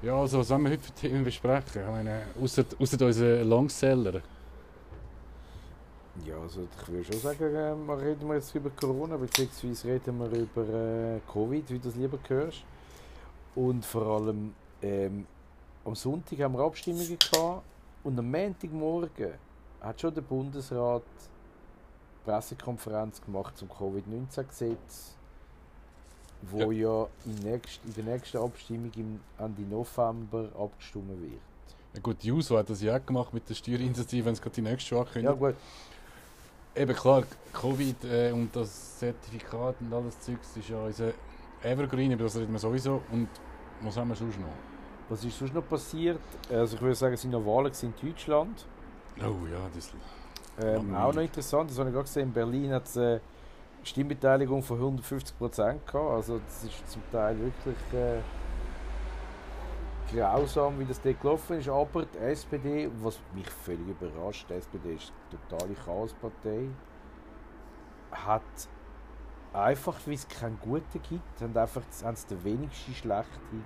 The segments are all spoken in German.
Ja, also was wollen wir heute für Themen besprechen? Ich meine, ausser, ausser unseren Longseller. Ja, also ich würde schon sagen, äh, reden wir jetzt über Corona, beziehungsweise reden wir über äh, Covid, wie du das lieber hörst. Und vor allem ähm, am Sonntag haben wir Abstimmungen gehabt und am Montagmorgen hat schon der Bundesrat Pressekonferenz gemacht zum Covid-19-Gesetz, wo ja, in, nächst, in der nächsten Abstimmung im Ende November abgestimmt wird. Ja gut, die USO hat das ja auch gemacht mit der Steuerinitiative, wenn es gerade die nächste Woche können. Ja gut, Eben klar, Covid äh, und das Zertifikat und alles Zeugs ist ja unser Evergreen, über das reden wir sowieso. Und was haben wir sonst noch? was ist sonst noch passiert? Also ich würde sagen, es sind noch Wahlen in Deutschland. Oh ja, das... Ähm, Ja, auch noch interessant, das habe ich gerade gesehen, in Berlin hat es eine Stimmbeteiligung von 150 Prozent gehabt. Also das ist zum Teil wirklich äh, grausam, wie das dort gelaufen ist. Aber die SPD, was mich völlig überrascht, die SPD ist eine totale Chaospartei, hat einfach, weil es keinen Guten gibt, haben einfach haben sie den wenigsten Schlechten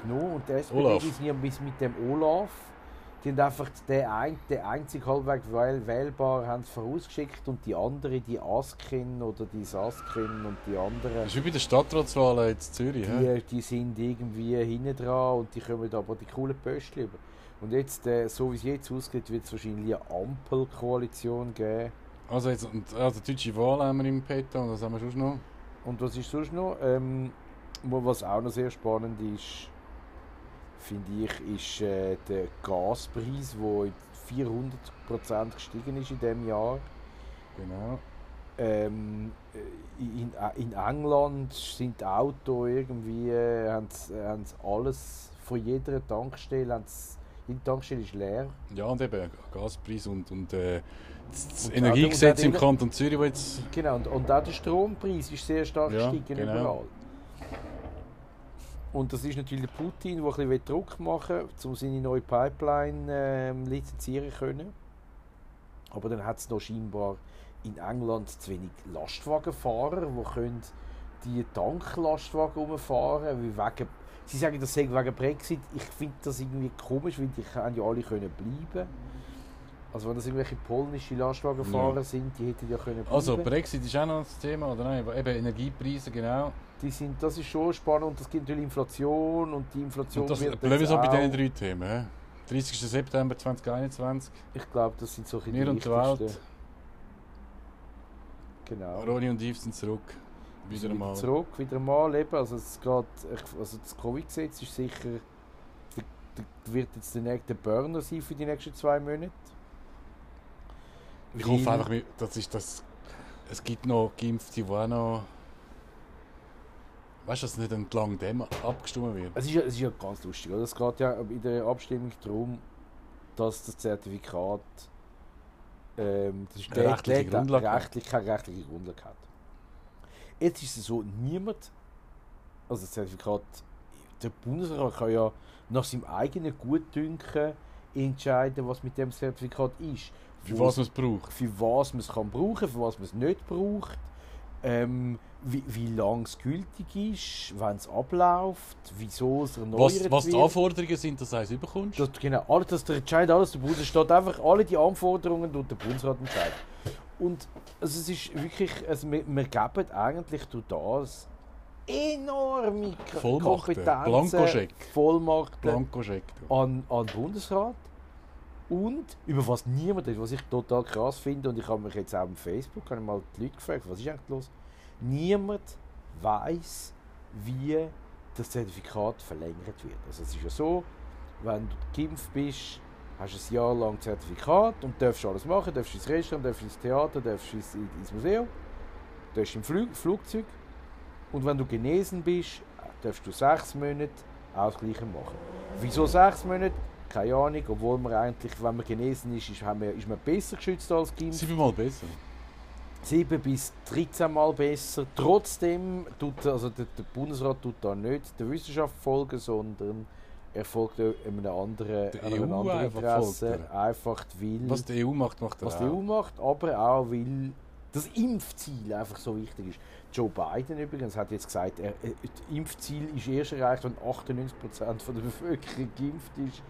genommen. Und die SPD Olaf. ist mit dem Olaf die haben einfach den, ein, den einzig halbwegs wähl wählbar haben vorausgeschickt und die anderen, die Askin oder die Saskin und die anderen, Das ist wie bei den Stadtratswahlen jetzt in Zürich. die, die sind irgendwie hinten dran und die kommen aber die coolen Pöstchen über. Und jetzt, äh, so wie es jetzt aussieht, wird es wahrscheinlich eine Ampelkoalition geben. Also, jetzt, also deutsche Wahl haben wir im Petto und was haben wir sonst noch? Und was ist sonst noch? Ähm, was auch noch sehr spannend ist, finde ich, ist äh, der Gaspreis, der 400% gestiegen ist in diesem Jahr. Genau. Ähm, äh, in, in England sind Autos irgendwie, äh, haben sie- haben sie alles von jeder Tankstelle, haben jede Tankstelle ist leer. Ja, und eben Gaspreis und, und äh, das, Und Energiegesetz im und auch- Kanton Zürich, wo jetzt... Genau, und, und auch der Strompreis ist sehr stark Ja, gestiegen genau. überall. Und das ist natürlich der Putin, der ein bisschen Druck machen will, um seine neue Pipeline ähm, lizenzieren können. Aber dann hat es noch scheinbar in England zu wenig Lastwagenfahrer, die können die Tanklastwagen umfahren wegen Sie sagen, das sei wegen Brexit. Ich finde das irgendwie komisch, weil die können ja alle können. Also wenn das irgendwelche polnische Lastwagenfahrer Ja. sind, die hätten ja können bleiben. Also, Brexit ist auch noch das Thema, oder nein? Eben Energiepreise, genau. die sind, das ist schon spannend und es gibt natürlich Inflation und die Inflation Und das wird bleiben wir so bei diesen drei Themen. hä? 30. September 2021, Ich glaube, das sind so ein bisschen wir und die. Welt. Genau. Roni und Yves sind zurück. Wieder sind einmal. zurück, wieder mal eben. Also, es geht, also das Covid-Gesetz ist sicher, wird jetzt der nächste Burner sein für die nächsten zwei Monate. Ich hoffe einfach, das ist das. Es gibt noch Geimpfte, die auch noch. Weißt du, dass nicht entlang dem abgestimmt wird? Es ist, ja, es ist ja ganz lustig. Oder? Es geht ja in der Abstimmung darum, dass das Zertifikat ähm, das ist rechtliche Grundlage rechtlich, keine rechtliche Grundlage hat. Jetzt ist es so, niemand, also das Zertifikat, der Bundesrat kann ja nach seinem eigenen Gutdünken entscheiden, was mit dem Zertifikat ist. Für was man es braucht. für was man es kann brauchen, für was man es nicht braucht, ähm, wie, wie lange es gültig ist, wann es abläuft, wieso es erneuert Was, was die wird. Anforderungen sind, dass du eins überkommst. Das, genau, alles, das der entscheidet alles, der Bundesrat steht einfach alle die Anforderungen und der Bundesrat entscheidet. Und also es ist wirklich, also wir, wir geben eigentlich durch das enorme Vollmachten, Kompetenzen, Blankoscheck. Vollmachten Blankoscheck. du. an, an den Bundesrat. Und über was niemand ist, was ich total krass finde, und ich habe mich jetzt auch auf Facebook habe mal die Leute gefragt, was ist eigentlich los? Niemand weiß, wie das Zertifikat verlängert wird. Also es ist ja so, wenn du geimpft bist, hast du ein Jahr lang Zertifikat und darfst alles machen, darfst ins Restaurant, darfst ins Theater, darfst ins, ins Museum, darfst im Flug, Flugzeug. Und wenn du genesen bist, darfst du sechs Monate Gleiche machen. Wieso sechs Monate? Keine Ahnung, obwohl man eigentlich, wenn man genesen ist, ist, haben wir, ist man besser geschützt als geimpft. Siebenmal besser. 7 bis 13 Mal besser. Trotzdem tut also der, der Bundesrat tut da nicht der Wissenschaft folgen, sondern er folgt einem anderen, Der einem EU anderen einfach Interesse. folgt er. Einfach weil, Was die EU macht, macht er was die. EU macht, aber auch weil das Impfziel einfach so wichtig ist. Joe Biden übrigens hat jetzt gesagt, er, das Impfziel ist erst erreicht, wenn 98% von der Bevölkerung geimpft ist.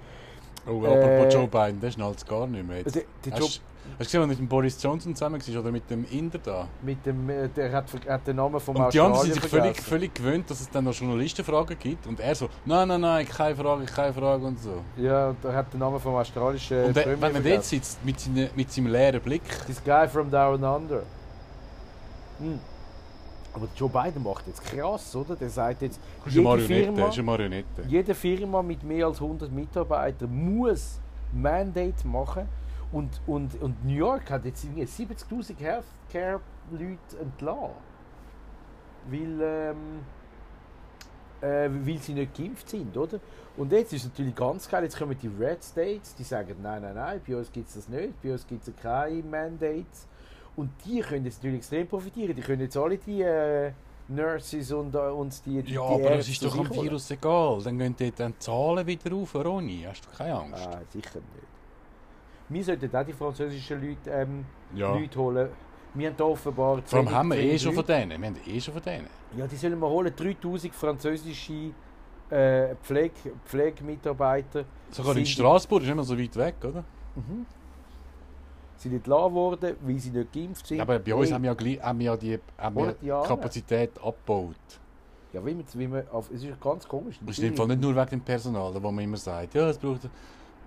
Oh, apropos Äh, Joe Biden, der schnallt es gar nicht mehr. Jetzt. Der, der Joe, Hast, hast du gesehen, was mit dem Boris Johnson zusammen war oder mit dem Inder da? mit dem, äh, der hat, hat den Namen vom Und die anderen sind sich völlig, völlig gewöhnt, dass es dann noch Journalistenfragen gibt. Und er so, nein, nein, nein, keine Frage, keine Frage und so. Ja, und er hat den Namen vom australischen und er, Premier wenn man dort sitzt, mit, seine, mit seinem leeren Blick, This guy from down under. Hm. Aber Joe Biden macht jetzt krass, oder? Der sagt jetzt, ist eine jede Firma, ist eine Marionette. jede Firma mit mehr als 100 Mitarbeitern muss Mandate machen. Und, und, und New York hat jetzt irgendwie 70'000 Healthcare-Leute entlassen. Weil, ähm, äh, weil sie nicht geimpft sind, oder? Und jetzt ist es natürlich ganz geil, jetzt kommen die Red States, die sagen, nein, nein, nein, bei uns gibt es das nicht, bei uns gibt es keine Mandates. Und die können jetzt natürlich extrem profitieren. Die können jetzt alle die äh, Nurses und, äh, und die, die Ja, die aber Ärzte ist doch am sich holen. Virus egal. Dann gehen dort dann die Zahlen wieder rauf, Ronny. Hast du keine Angst? Ah, sicher nicht. Wir sollten auch die französischen Leute, ähm, ja. Leute holen. Wir haben offenbar... Vor allem haben wir eh schon von denen. Wir haben eh schon von denen. Ja, die sollen wir holen. 3000 französische äh, Pflege, Pflegemitarbeiter Sogar in Straßburg ist nicht mehr so weit weg, oder? mhm. Sind entlassen worden, weil sie nicht geimpft sind. Ja, aber bei uns haben wir ja, haben wir die haben wir 100 Jahre. Kapazität abgebaut. Ja, wie man, wie man auf, es ist ganz komisch. Das ist Fall nicht nur wegen dem Personal, wo man immer sagt, ja, es braucht.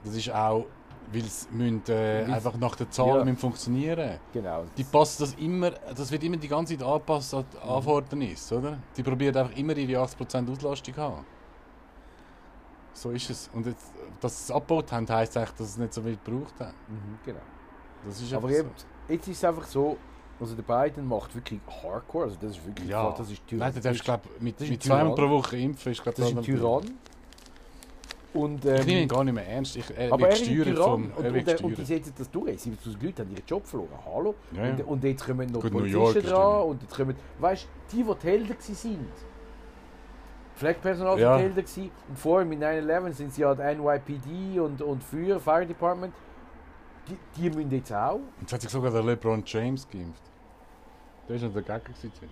Das ist auch, weil es müssen, äh, einfach nach den Zahlen Ja. funktionieren. Genau. Die passen das immer, das wird immer die ganze Zeit angepasst an die Anfordernis, oder? Die probieren einfach immer ihre 80% Auslastung zu haben. So ist es. Und jetzt, dass sie es abgebaut haben, heisst eigentlich, dass sie es nicht so viel gebraucht haben. Mhm, genau. Das ist Aber eben, jetzt ist es einfach so, also der Biden macht wirklich Hardcore, also das ist wirklich, Ja. das ist so. Nein, du darfst, glaub, mit, das ist mit zweimal Tyrann. pro Woche impfen, ist glaub, das ist ein Tyrann. Und, Ich nehme ihn ähm, gar nicht mehr ernst. Ich, er aber er ist ein Tyrann vom... und, und, und, und die setzen das durch. 70'000 Leute haben ihren Job verloren. Hallo? Ja, ja. Und, und jetzt kommen noch Gut, Polizisten ist dran und jetzt kommen, weißt du, die, die die Helden sind. Pflegepersonal Ja. Helden gewesen. Und vorher mit 9-11 sind sie ja die NYPD und, und Feuer, Fire Department. Die, die müssen jetzt auch. Jetzt hat sich sogar der LeBron James geimpft. Der ist noch der Gegner.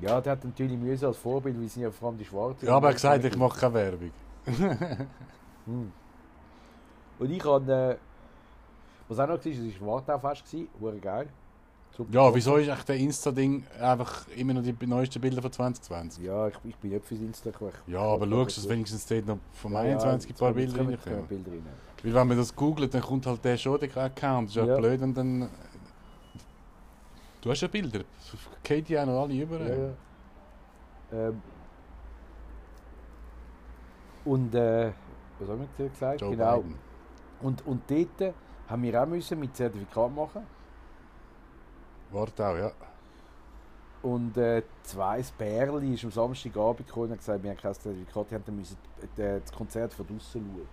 Ja, der hat natürlich Mühe als Vorbild, weil sie sind ja vor allem die Schwarzen. Ja, aber er hat gesagt, ich mache keine Werbung. Hm. Und ich habe, äh, was auch noch war, es war Wartaufest, geil. Super Ja, wieso ist echt der Insta-Ding einfach immer noch die neuesten Bilder von 2020? Ja, ich, ich bin nicht fürs Insta gekommen. Ja, aber schau, dass wenigstens dort noch vom Ja, 21 ein paar Bilder reinkommen. Bilder rein. Weil wenn man das googelt, dann kommt halt der schon, der Account. Das ist ja, Ja. blöd und dann... Du hast ja Bilder. Die auch noch alle über. Ja, ja. Ähm, und äh, was haben wir gesagt? Joe genau. Biden. Und, und dort haben wir auch müssen mit Zertifikat machen. Warte auch, ja. Und äh, zwei Bärli ist am Samstagabend gekommen und hat gesagt, wir haben kein Zertifikat, die haben müssen äh, das Konzert von draußen schauen.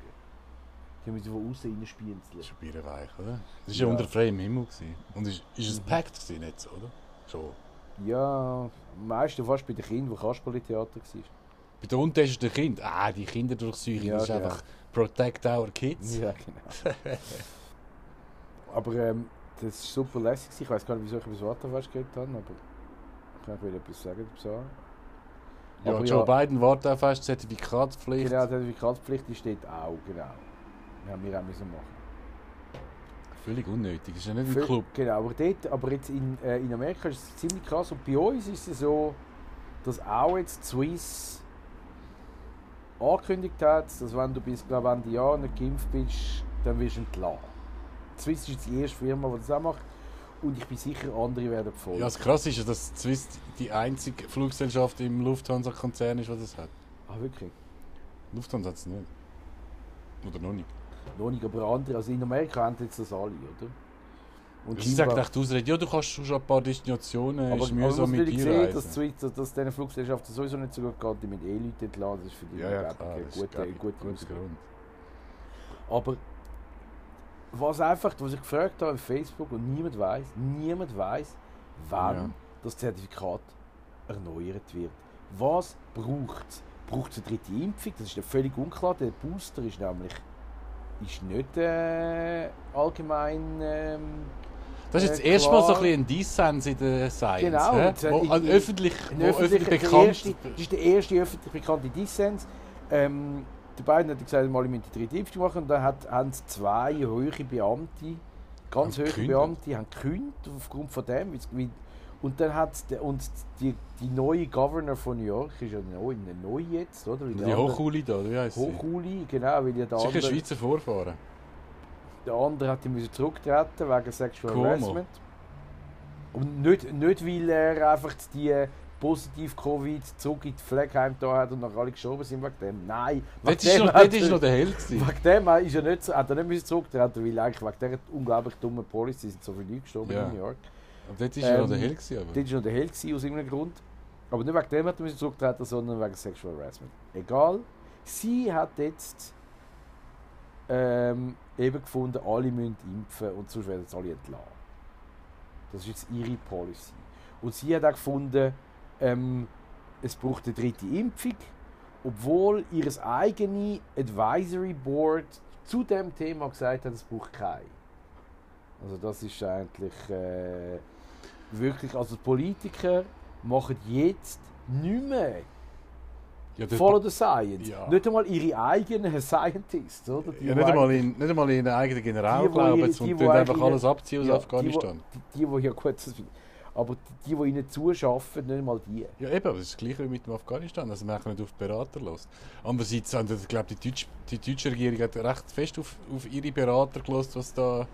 Die müssen von außen reinspielen. Das ist ein weich, oder? Das war ja Ja. unter freiem Himmel. Gewesen. Und ist, ist es Mhm. packt gewesen, oder? Schon. Ja, am meisten fast bei den Kindern, wo Kasperli-Theater war. Bei der Unterschied der Kind. Ah, die Kinderdurchsuchung, Ja, das ist genau. einfach Protect our Kids. Ja, genau. aber ähm, das war super lässig. Ich weiß gar nicht, wieso ich über das Wartefest geredet habe, aber ich kann wieder etwas sagen dazu. Ja, Aber Joe ja. Biden wartet auf fest, Zertifikatspflicht. Genau, die Zertifikatspflicht steht auch, genau. Ja, wir auch müssen machen. Völlig unnötig. Das ist ja nicht ein Club. Genau, aber, dort, aber jetzt in, äh, in Amerika ist es ziemlich krass und bei uns ist es so, dass auch jetzt Swiss angekündigt hat, dass wenn du bis glaub, Ende Jahr nicht geimpft bist, dann wirst du entlassen. Swiss ist die erste Firma, die das auch macht und ich bin sicher, andere werden folgen. Ja, das Krasse ist ja, dass Swiss die einzige Fluggesellschaft im Lufthansa-Konzern ist, die das hat. ah, wirklich? Lufthansa hat es nicht. Oder noch nicht. Noch nicht, aber andere, also in Amerika haben jetzt das alle, oder? Und Sie sagt scheinbar- echt die Ausrede, ja, du kannst schon ein paar Destinationen, aber, ist aber mühsam mit natürlich dir sehen, dass, reisen. Swiss, dass, dass diesen Fluggesellschaften sowieso nicht so gut geht, die mit E-Leuten entlassen, das ist für die Ja, ja, klar. keine Das ist, gute, glaub ich, gute guter Musik. Grund. Aber was einfach, was ich gefragt habe auf Facebook und niemand weiß, niemand weiß, wann Ja. das Zertifikat erneuert wird. Was braucht es? Braucht es eine dritte Impfung? Das ist ja völlig unklar. Der Booster ist nämlich ist nicht äh, allgemein. Ähm, Das ist jetzt Äh, erstmal so ein Dissens in der Science. Genau, äh, wo, in- also öffentlich, wo öffentlich bekannt erste, das ist der erste öffentlich bekannte Dissens. Ähm, die beiden haben gesagt, mal müssen die dritte Impfung machen und dann hat, haben zwei hohe Beamte, ganz Haben hohe gekündigt? Beamte, haben gekündigt aufgrund von dem. Und dann hat und die, die neue Governor von New York ist ja neu, neu jetzt, oder? Weil Die andere- Hochuli da, wie heisst? Hochuli, genau, weil ja der Sicher andere, Schweizer Vorfahren. der andere hat müssen zurücktreten wegen Sexual. Harassment. Und nicht, nicht, weil er einfach die positiv Covid zurück in die Pflegeheim da hat und noch alle gestorben sind wegen dem. Nein, wegen Dort ist noch, dort ist noch der Held gewesen. Wegen dem ist er nicht, so- hat er nicht müssen zurücktreten, weil eigentlich wegen dieser unglaublich dummen Policy sind so viele Leute gestorben Ja. in New York. Aber dort ist er noch Ähm, der Held gewesen. Aber. Dort war noch der Held gewesen, aus irgendeinem Grund. Aber nicht wegen dem hat er müssen zurücktreten, sondern wegen Sexual Harassment. Egal. Sie hat jetzt ähm, eben gefunden, alle müssen impfen und sonst werden sie alle entlassen. Das ist jetzt ihre Policy. Und sie hat auch gefunden, ähm, es braucht eine dritte Impfung, obwohl ihr eigenes Advisory Board zu dem Thema gesagt hat, es braucht keine. Also das ist eigentlich äh, wirklich, also die Politiker machen jetzt nicht mehr ja, Follow the Science. Ja. Nicht einmal ihre eigenen Scientists, oder? Die, ja, die nicht, einmal in, nicht einmal in den eigenen General Die, glauben die, wo tun einfach alles abziehen aus Afghanistan. Die, die, die, ja gut, das, aber die, die, ihnen zuschaffen, nicht einmal die. Ja, eben, aber das ist das Gleiche wie mit dem Afghanistan, also man nicht auf die Berater los. Andererseits ich glaube, die, Deutsch, die deutsche Regierung hat recht fest auf, auf ihre Berater gelost, was sie da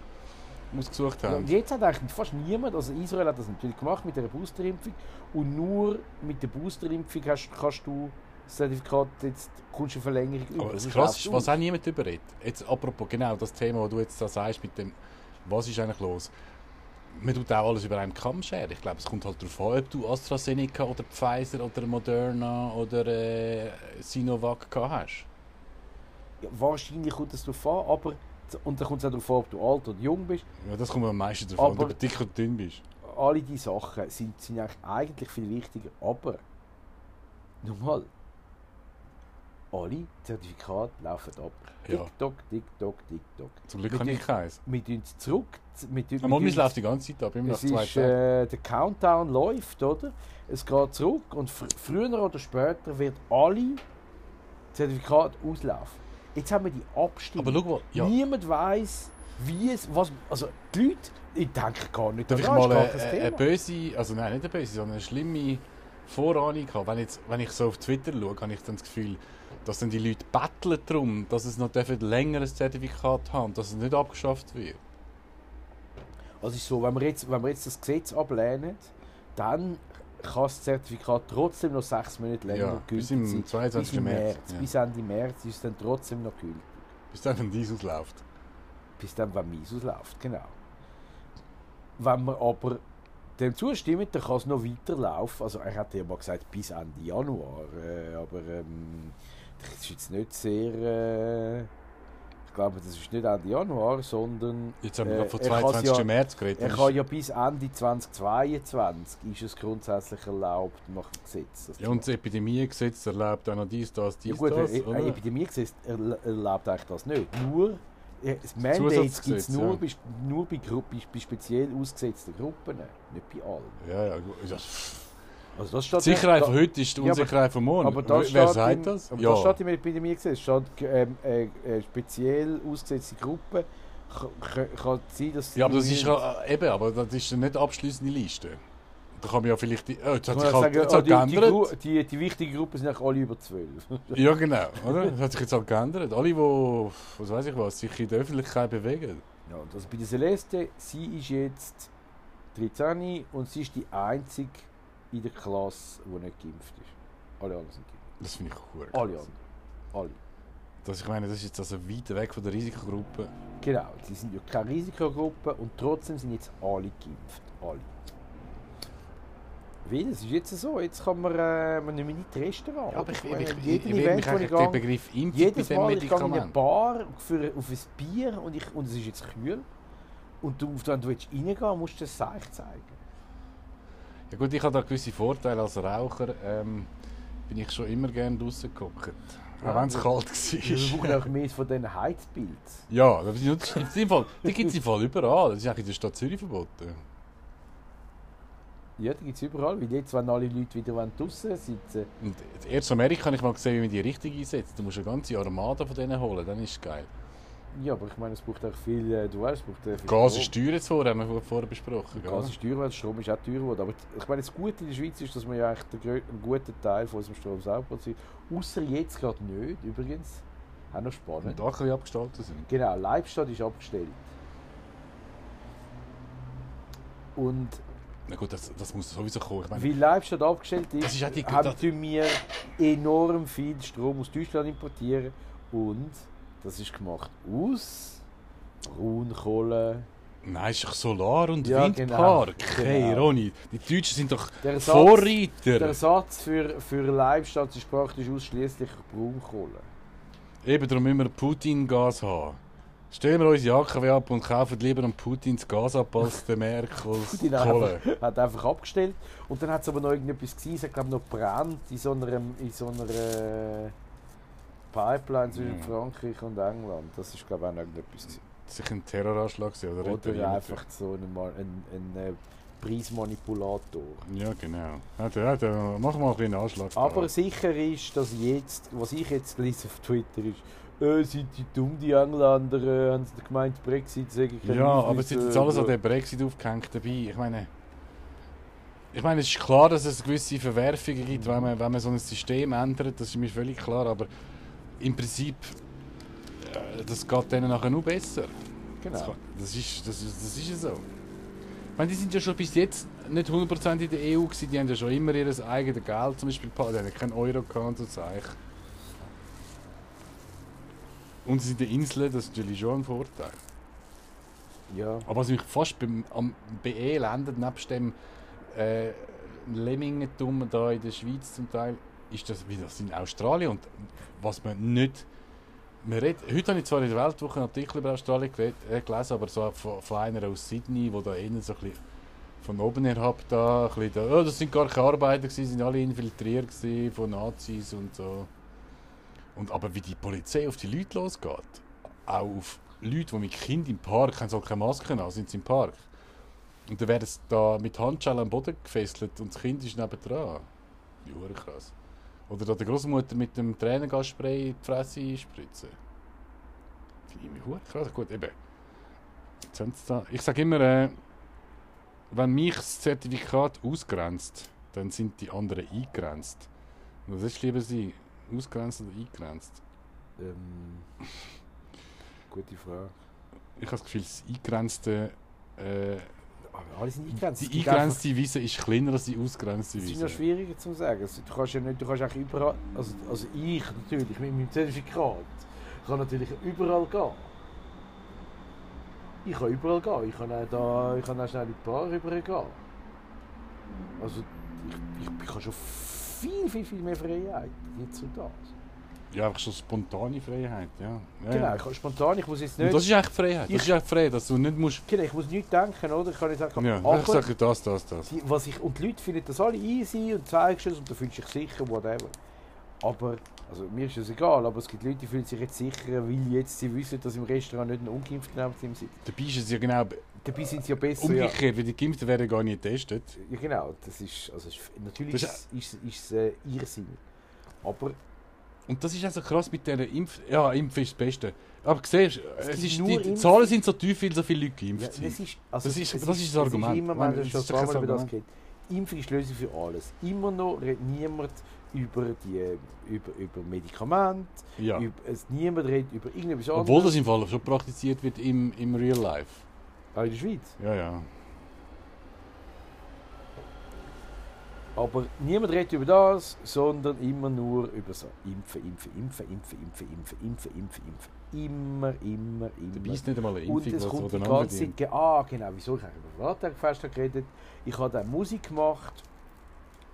ausgesucht haben. und jetzt hat eigentlich fast niemand, also Israel hat das natürlich gemacht mit der Boosterimpfung und nur mit der Boosterimpfung hast, kannst du das Zertifikat jetzt kommst du eine Verlängerung über. Aber das Sonst krass läuft's ist, was auch niemand überredet. Jetzt apropos genau das Thema, das du jetzt da sagst mit dem, was ist eigentlich los? Man tut auch alles über einen Kamm scheren. Ich glaube, es kommt halt darauf an, ob du AstraZeneca oder Pfizer oder Moderna oder äh, Sinovac gehabt hast. Ja, wahrscheinlich kommt es darauf an, aber und dann kommt es auch darauf an, ob du alt oder jung bist. Ja, das kommt am meisten davon, Aber- ob du dick oder dünn bist. alle diese Sachen sind, sind eigentlich, eigentlich viel wichtiger, aber nochmal, alle Zertifikate laufen ab. Ja. TikTok, TikTok, TikTok. Zum Glück Wir habe ich keins. Wir tun es zurück. Wir tun, Aber tun- läuft die ganze Zeit ab, immer nach es zwei ist, äh, der Countdown läuft, oder? Es geht zurück und fr früher oder später wird alle Zertifikate auslaufen. Jetzt haben wir die Abstimmung. Aber schau mal, ja, Niemand weiß, wie es, was, also die Leute, ich denke gar nicht darf ich mal eine, eine, böse, also nein, nicht eine böse, sondern eine schlimme Vorahnung haben. Wenn, jetzt, wenn ich so auf Twitter schaue, habe ich dann das Gefühl, dass dann die Leute betteln darum, dass es noch länger ein Zertifikat haben, dass es nicht abgeschafft wird. Also ist so, wenn wir jetzt, wenn wir jetzt das Gesetz ablehnen, dann kann das Zertifikat trotzdem noch sechs Monate länger Ja, bis gültig im sein. 22. Bis im März. März. ja. Bis Ende März ist es dann trotzdem noch gültig. Bis dann, wenn dies ausläuft. Bis dann, wenn Mies ausläuft, genau. Wenn wir aber dem zustimmen, dann kann es noch weiterlaufen. Also er hat ja mal gesagt, bis Ende Januar. Äh, aber ähm, das ist jetzt nicht sehr... Äh, ich glaube, das ist nicht Ende Januar, sondern... Jetzt haben wir Äh, von er kann's 22. ja- März geredet. Er kann ja bis Ende 2022 ist es grundsätzlich erlaubt nach dem Gesetz. ja, und das Epidemiegesetz erlaubt auch noch dies, das, machen. ja dies, gut, das. ein oder? Epidemiegesetz erla- erlaubt eigentlich das nicht. Nur äh, das Mandate gibt es nur, ja. bei, nur bei, bei, bei speziell ausgesetzten Gruppen, nicht bei allen. Ja, ja, gut. Also das steht Die Sicherheit von heute ist die Ja, aber- Unsicherheit von morgen. aber das Wer sagt im, das? Aber ja. das steht im Epidemiegesetz. steht, ähm, äh, äh, speziell ausgesetzte Gruppen kann, sein, dass ja, aber das ist ja, äh, eben, aber das ist ja nicht abschließende Liste. Da kann man ja vielleicht... Die, oh, jetzt hat sich halt, sagen, jetzt oh, halt die, die, geändert. Gru- die, die wichtigen Gruppen sind eigentlich alle über 12. Ja, genau. Oder? Das hat sich jetzt halt geändert. Alle, die, was weiß ich was, sich in der Öffentlichkeit bewegen. Ja, also bei der Celeste, sie ist jetzt 13 und sie ist die einzige in der Klasse, die nicht geimpft ist. Alle anderen sind geimpft. Das finde ich cool. Alle anderen. Alle. Das, ich meine, das ist jetzt also weit weg von der Risikogruppe. Genau, sie sind ja keine Risikogruppe und trotzdem sind jetzt alle geimpft. Alle. Weil es ist jetzt so, jetzt kann man, äh, man nicht mehr in die Restaurant. Ja, aber ich, ich, ich, ich, jedem ich will Event, ich eigentlich den Begriff Impfung jedes Mal, ich gehe in eine. Bar für, auf ein Bier und, ich, und es ist jetzt kühl. Und du, wenn du jetzt reingehen musst du das Seich zeigen. Ja gut, ich habe da gewisse Vorteile als Raucher. Ähm, bin ich schon immer gerne draußen geguckt. Auch wenn es kalt Wir brauchen war. auch mehr von diesen Heizpilz. Ja, das ist in dem Fall, die gibt es im Fall überall. Das ist eigentlich in der Stadt Zürich verboten. Ja, die gibt es überall, weil jetzt, wenn alle Leute wieder draussen sitzen Und erst in Amerika habe ich mal gesehen, wie man die richtig einsetzt. Du musst eine ganze Armada von denen holen, dann ist es geil. Ja, aber ich meine, es braucht auch viel, äh, du weißt, es braucht äh, viel Gas Strom. ist teuer jetzt vor, haben wir vorher besprochen. Gas ist teuer, weil Strom ist auch teuer geworden. Aber ich meine, das Gute in der Schweiz ist, dass wir ja eigentlich den einen guten Teil von unserem Strom selber produzieren. Außer jetzt gerade nicht, übrigens. Auch noch spannend. Und da bisschen abgestaltet sind. Genau, Leibstadt ist abgestellt. Und Na gut, das, das muss sowieso kommen. Ich meine, weil Leibstadt abgestellt ist, Das ist die- haben wir enorm viel Strom aus Deutschland importieren. Und das ist gemacht aus Braunkohle. nein, ist doch Solar- und Ja, Windpark. genau. Hey, Genau. Ronny, die Deutschen sind doch Der Ersatz- Vorreiter. Der Ersatz für, für Leibstadt ist praktisch ausschließlich Braunkohle. Eben darum müssen wir Putin-Gas haben. Stellen wir unsere AKW ab und kaufen lieber an Putins Gas ab als der Merkels Putin Kohle. einfach, hat einfach abgestellt. Und dann hat es aber noch irgendetwas gewesen, es hat glaube noch brennt in so einer, in so einer Pipeline zwischen. Frankreich und England. Das ist glaube ich auch irgendetwas gewesen. Sicher ein Terroranschlag oder? Oder Reparieren einfach so ein, ein, ein, äh, Preismanipulator. Ja, genau. Ja, da, da, machen wir mal ein bisschen Anschlag. da. Aber sicher ist, dass jetzt, was ich jetzt lese auf Twitter ist, äh, sind die dumm, die Engländer, äh, haben sie gemeint, Brexit sagen Ja, aber es ist jetzt alles an den Brexit aufgehängt dabei. Ich meine, ich meine, es ist klar, dass es gewisse Verwerfungen gibt, wenn man, wenn man so ein System ändert. Das ist mir völlig klar. Aber im Prinzip, äh, das geht denen nachher nur besser. Das, Genau. kann- das, ist, das, ist, das ist ja so. Ich meine, die sind ja schon bis jetzt nicht 100% in der EU gewesen. Die haben ja schon immer ihr eigenes Geld zum Beispiel. Die haben ja kein Euro gehabt und so Zeug. Und sie sind in den Inseln, das ist natürlich schon ein Vorteil. Ja, Aber was mich fast beim, am BE landet, nebst dem äh, Lemmingentum da in der Schweiz zum Teil, ist das wie das in Australien. Und was man nicht. Man redet, heute habe ich zwar in der Weltwoche einen Artikel über Australien äh, gelesen, aber so von, von einer aus Sydney, wo da innen so ein bisschen von oben herab da, da, oh, das sind gar keine Arbeiter gewesen, sind alle infiltriert von Nazis und so. Und aber wie die Polizei auf die Leute losgeht, auch auf Leute, die mit Kind im Park haben, soll keine Maske haben, sind sie im Park. Und dann werden sie da mit Handschellen am Boden gefesselt und das Kind ist nebendran. Ja, krass. Oder da der Großmutter mit dem Tränengasspray in die Fresse spritzen. Finde ich mir hure krass. Gut, eben. Ich sage immer, äh, wenn mich das Zertifikat ausgrenzt, dann sind die anderen eingrenzt. Und was ist lieber sie? Ausgrenzt oder eingrenzt? ähm, gute Frage. Ich habe das Gefühl, das eingrenzte. Äh, Aber alle sind eingrenzt. Die eingrenzte Wiese ist kleiner als die ausgrenzte Das ist Wiese. noch schwieriger zu sagen. Also, du kannst ja nicht, du kannst eigentlich überall, also, also ich natürlich mit meinem Zertifikat kann natürlich überall gehen. Ich kann überall gehen. Ich kann auch, da, ich kann auch schnell in die Bar rübergehen. Also ich, ich, ich habe schon viel, viel, viel mehr Freiheit jetzt und das. Ja, einfach schon spontane Freiheit, ja. ja Genau, ja. ich kann spontan, ich muss jetzt Und nicht... das ist echt Freiheit. Das ist echt Freiheit, dass du nicht musst. genau, ich muss nicht denken, oder? Ich kann nicht sagen, Ja, aber ich sage das, das, das. die, was ich, und die Leute finden das alle easy und zeigst es und du fühlst dich sicher, whatever. Aber, also mir ist das egal, aber es gibt Leute, die fühlen sich jetzt sicherer, weil jetzt sie wissen, dass im Restaurant nicht ein Ungeimpfter neben ihm sitzt. Dabei ist es ja genau Dabei sind sie ja besser, ja. umgekehrt, weil die Geimpften werden gar nicht getestet. ja. genau, das ist, also ist, natürlich Das ist es ist, ist, äh, Irrsinn. Aber Und das ist also krass mit dieser Impf... Ja, Impfen ist das Beste. Aber siehst, es ist, die, Impf- Zahlen sind so tief, weil so viele Leute ja, geimpft das sind. ist, also Das ist- es das ist das Argument. Ist immer, schon das ist kein über das geredet. Impfung ist die Lösung für alles. Immer noch redet niemand über, die, über, über Medikamente, Ja. über, es, niemand redet über irgendetwas anderes. Obwohl das im Fall schon praktiziert wird im, im Real Life. Auch in der Schweiz. Ja, ja. Aber niemand redet über das, sondern immer nur über so Impfen, Impfen, Impfen, Impfen, Impfen, Impfen, Impfen, Impfen, Impfen. Immer, immer, Dabei immer. ist nicht einmal eine Und Impfung, es was kommt die ganze Zeit, ah genau, wieso ich eigentlich über Wahltagfest geredet. Ich habe dann Musik gemacht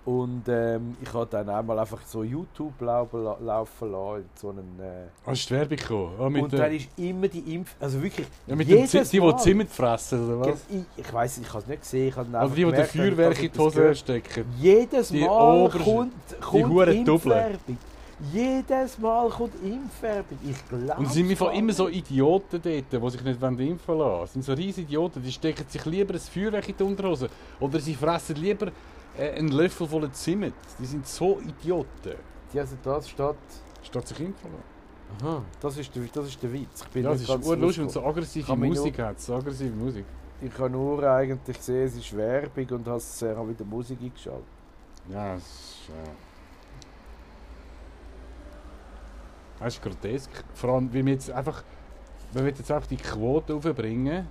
und ähm, ich habe dann einmal einfach so YouTube laufen, la- laufen lassen, in so einen, äh, Hast du die Werbung gekommen? Ah, und dann ist immer die Impf... Also wirklich, ja, mit dem jedes Zi- die, die Mal. Zimmer fressen, oder was? ich, ich weiß ich habe es nicht gesehen, ich habe einfach die, die den Feuerwerk in die Hose stecken. Jedes Die Mal obersten- kommt, kommt Double. Impfwerbung. Jedes Mal kommt Impfwerbung. Ich glaube Und sind einfach immer so Idioten dort, die sich nicht impfen lassen. Es sind so riesige Idioten, die stecken sich lieber ein Feuerwerk in die Unterhose. Oder sie fressen lieber einen Löffel voller Zimt. Die sind so Idioten. Die also das steht... Statt sich impfen. Aha, das ist der, das ist der Witz. Ich bin Ja, nicht ist urlustig und so aggressive Kann Musik hat. So aggressive Musik. Ich habe nur eigentlich gesehen, es ist Werbung und habe äh, wieder Musik eingeschaltet. Ja, es ist... Äh... Das ist grotesk. Vor allem, weil wir jetzt einfach... Wir wollen jetzt einfach die Quote aufbringen.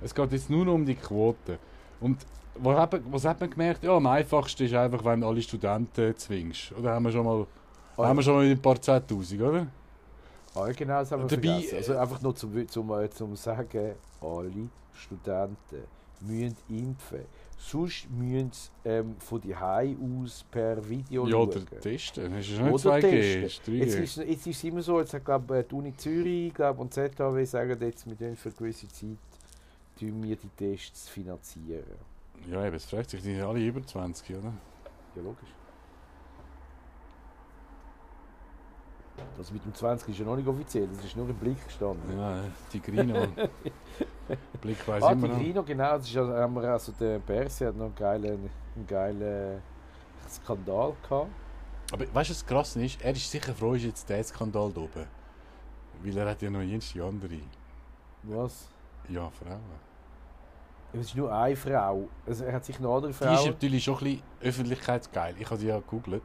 Es geht jetzt nur noch um die Quote. Und was hat, man, was hat man gemerkt? Ja, am einfachsten ist einfach, wenn du alle Studenten zwingst. Oder haben wir schon mal... Ah, Haben wir schon mal ein paar Zehntausend, oder? Ah, genau, das haben wir Dabei, vergessen. Also einfach nur zum, zum, äh, zum sagen, alle Studenten müssen impfen. Sonst müssen sie ähm, von die aus per Video Ja, oder schauen. testen. Das ist nicht Oder 2G, testen. das ist 3G. Jetzt ist, jetzt ist es immer so, jetzt hat glaub, äh, die Uni Zürich glaub, und ZHW sagen jetzt, wir für eine gewisse Zeit wir die Tests finanzieren. Ja, eben, es fragt sich, die sind alle über 20, oder? Ja, logisch. Das mit dem 20 ist ja noch nicht offiziell, das ist nur im Blick gestanden. Ja, Tigrino. Blick weiss Ah, immer noch. Tigrino, genau, das ist haben wir also der Perse hat noch einen geilen, einen geilen Skandal gehabt. Aber weißt du, was krass ist? Er ist sicher froh, ist jetzt der Skandal da oben. Weil er hat ja noch jens andere. Was? Ja, Frauen. Es ist nur eine Frau. Also, er hat sich noch andere Die ist Frau. natürlich schon ein bisschen öffentlichkeitsgeil. Ich habe sie ja gegoogelt.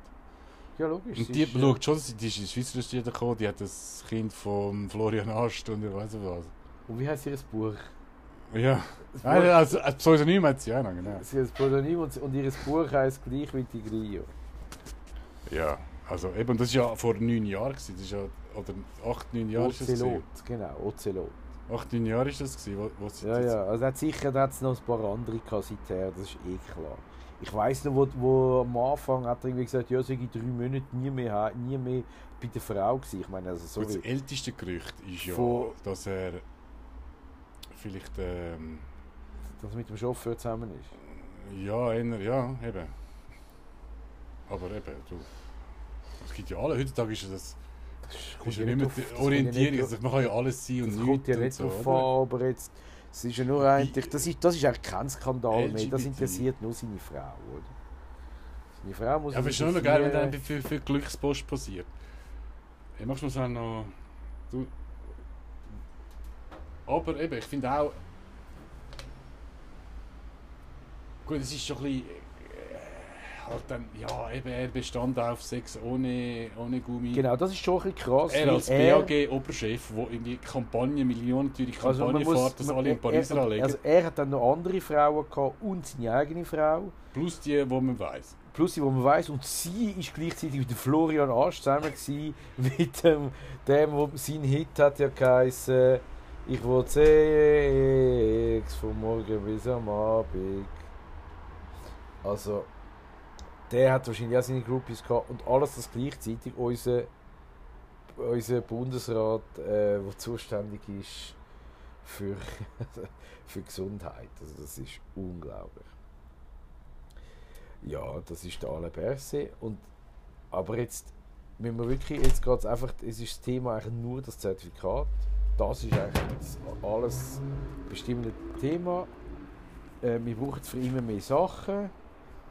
Ja, logisch. Und die ist, äh, schaut schon, die ist in Schweizerischen gekommen, die hat das Kind von Florian Ast und ich weiß nicht was. Und wie heißt ihr Buch? Ja. Das Nein, Buch- also, als Pseudonym hat sie auch noch, genau. Sie hat das Pseudonym und, und ihr Buch heisst gleich wie Tigrio. Ja, also eben, das war ja vor neun Jahren. Gewesen. Das ist ja, oder acht, neun Jahre. Ocelot, genau, Ocelot. Acht, neun Jahre ist das, gewesen, wo, wo sie Ja, ja, also hat sicher da hat's noch ein paar andere gehabt seither, das ist eh klar. Ich weiss noch, wo, wo am Anfang hat er irgendwie gesagt, ja, sage ich drei Monate nie mehr, nie mehr bei der Frau gewesen. Ich meine, also sorry. das älteste Gerücht ist ja, Von- dass er vielleicht, ähm, dass er mit dem Chauffeur zusammen ist. ja, eher, ja, eben. Aber eben, du, es gibt ja alle, heutzutage ist das, Das ist ja nicht mehr Orientierung, also man kann ja alles sein und Das nichts kommt ja nicht so, drauf oder? an, aber jetzt, es ist ja nur eigentlich, das ist, das ist eigentlich kein Skandal mehr, das LGBT. interessiert nur seine Frau, oder? Seine Frau muss Ja, aber es ist schon noch geil, wenn dann für, für Glückspost passiert. Ich machst mir auch noch. Du, aber eben, ich finde auch. Gut, es ist schon ein bisschen. Halt dann, ja, eben, er bestand auf Sex ohne, ohne Gummi. Genau, das ist schon ein bisschen krass. Er als er- BAG-Oberchef, der in die Kampagne, millionenteure Also man Kampagne muss, fährt, dass man- alle in Paris er, anlegen. also er hat dann noch andere Frauen gehabt und seine eigene Frau. plus die, die man weiß. Plus die, die man weiß und sie ist gleichzeitig mit Florian Asch zusammen gewesen, mit dem, dem wo sein Hit hat ja geheißen Ich will Sex von morgen bis am Abend. Also, der hat wahrscheinlich auch seine Groupies gehabt und alles das gleichzeitig. Unser, unser Bundesrat, äh, der zuständig ist für, für Gesundheit. Also das ist unglaublich. Ja, das ist der Alain Berset. Und, aber jetzt, wenn wir wirklich, jetzt geht es einfach, es ist das Thema eigentlich nur das Zertifikat. Das ist eigentlich das alles bestimmende Thema. Äh, wir brauchen für immer mehr Sachen.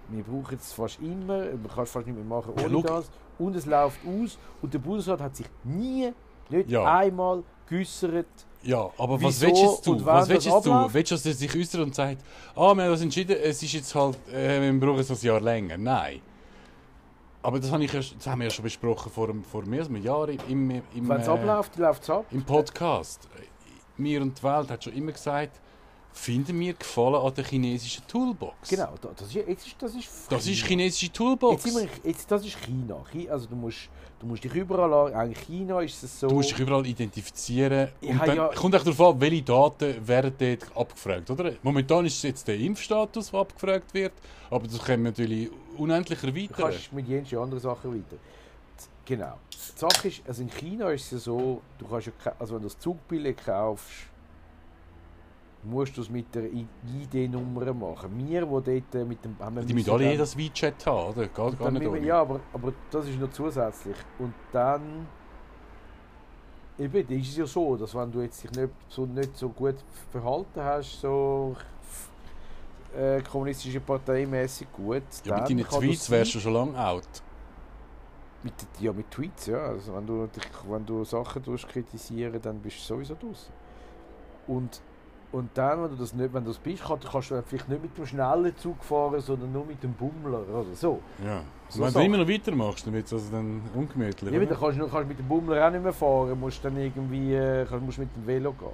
Wir brauchen es fast immer. Man kann es fast nicht mehr machen Ja, ohne schau. das. Und es läuft aus. Und der Bundesrat hat sich nie, nicht Ja. einmal geäußert. Ja, aber was willst jetzt du? Was willst das jetzt du? Willst du, dass er sich äußert und sagt, ah, wir haben uns entschieden, es ist jetzt halt, äh, wir brauchen es ein Jahr länger? Nein. Aber das, habe ich ja, das haben wir ja schon besprochen vor, vor mehr als einem Jahr im, im, im, Wenn es äh, abläuft, läuft es ab. im Podcast. Mir und die Welt hat schon immer gesagt, finden wir Gefallen an der chinesischen Toolbox. Genau, da- das ist, jetzt ist, das ist Das ist chinesische Toolbox. Jetzt wir, jetzt, das ist China. Chi- Also du musst, du musst dich überall an. Eigentlich China ist es so. Du musst dich überall identifizieren. Und habe dann ja- kommt auch darauf an, welche Daten werden dort abgefragt. Oder? Momentan ist es jetzt der Impfstatus, der abgefragt wird. Aber das können wir natürlich unendlich du erweitern. kannst mit jensten anderen Sachen weiter. Genau. Die Sache ist, also in China ist es ja so, du kannst ja, also wenn du das Zugbillett kaufst, musst du es mit der ID-Nummer machen. Wir, die dort äh, mit dem... Haben wir Die müssen alle das WeChat haben, oder? Geht gar nicht wir-. Ja, aber, aber das ist noch zusätzlich. Und dann... Eben, dann ist es ja so, dass wenn du jetzt dich nicht so, nicht so gut verhalten hast, so äh, kommunistische Parteimäßig gut, Ja, mit dann deinen kann Tweets wärst du schon lange out. Mit, ja, mit Tweets, ja. Also wenn du, wenn du Sachen kritisieren, dann bist du sowieso draußen. Und, und dann, wenn du das nicht, wenn du das bist, kann, kannst du vielleicht nicht mit dem schnellen Zug fahren, sondern nur mit dem Bummler oder so. Ja. So Wenn du immer noch weitermachst, dann wird es also dann ungemütlich. Ja, oder? dann kannst du kannst mit dem Bummler auch nicht mehr fahren, musst dann irgendwie äh, kannst, musst mit dem Velo gehen.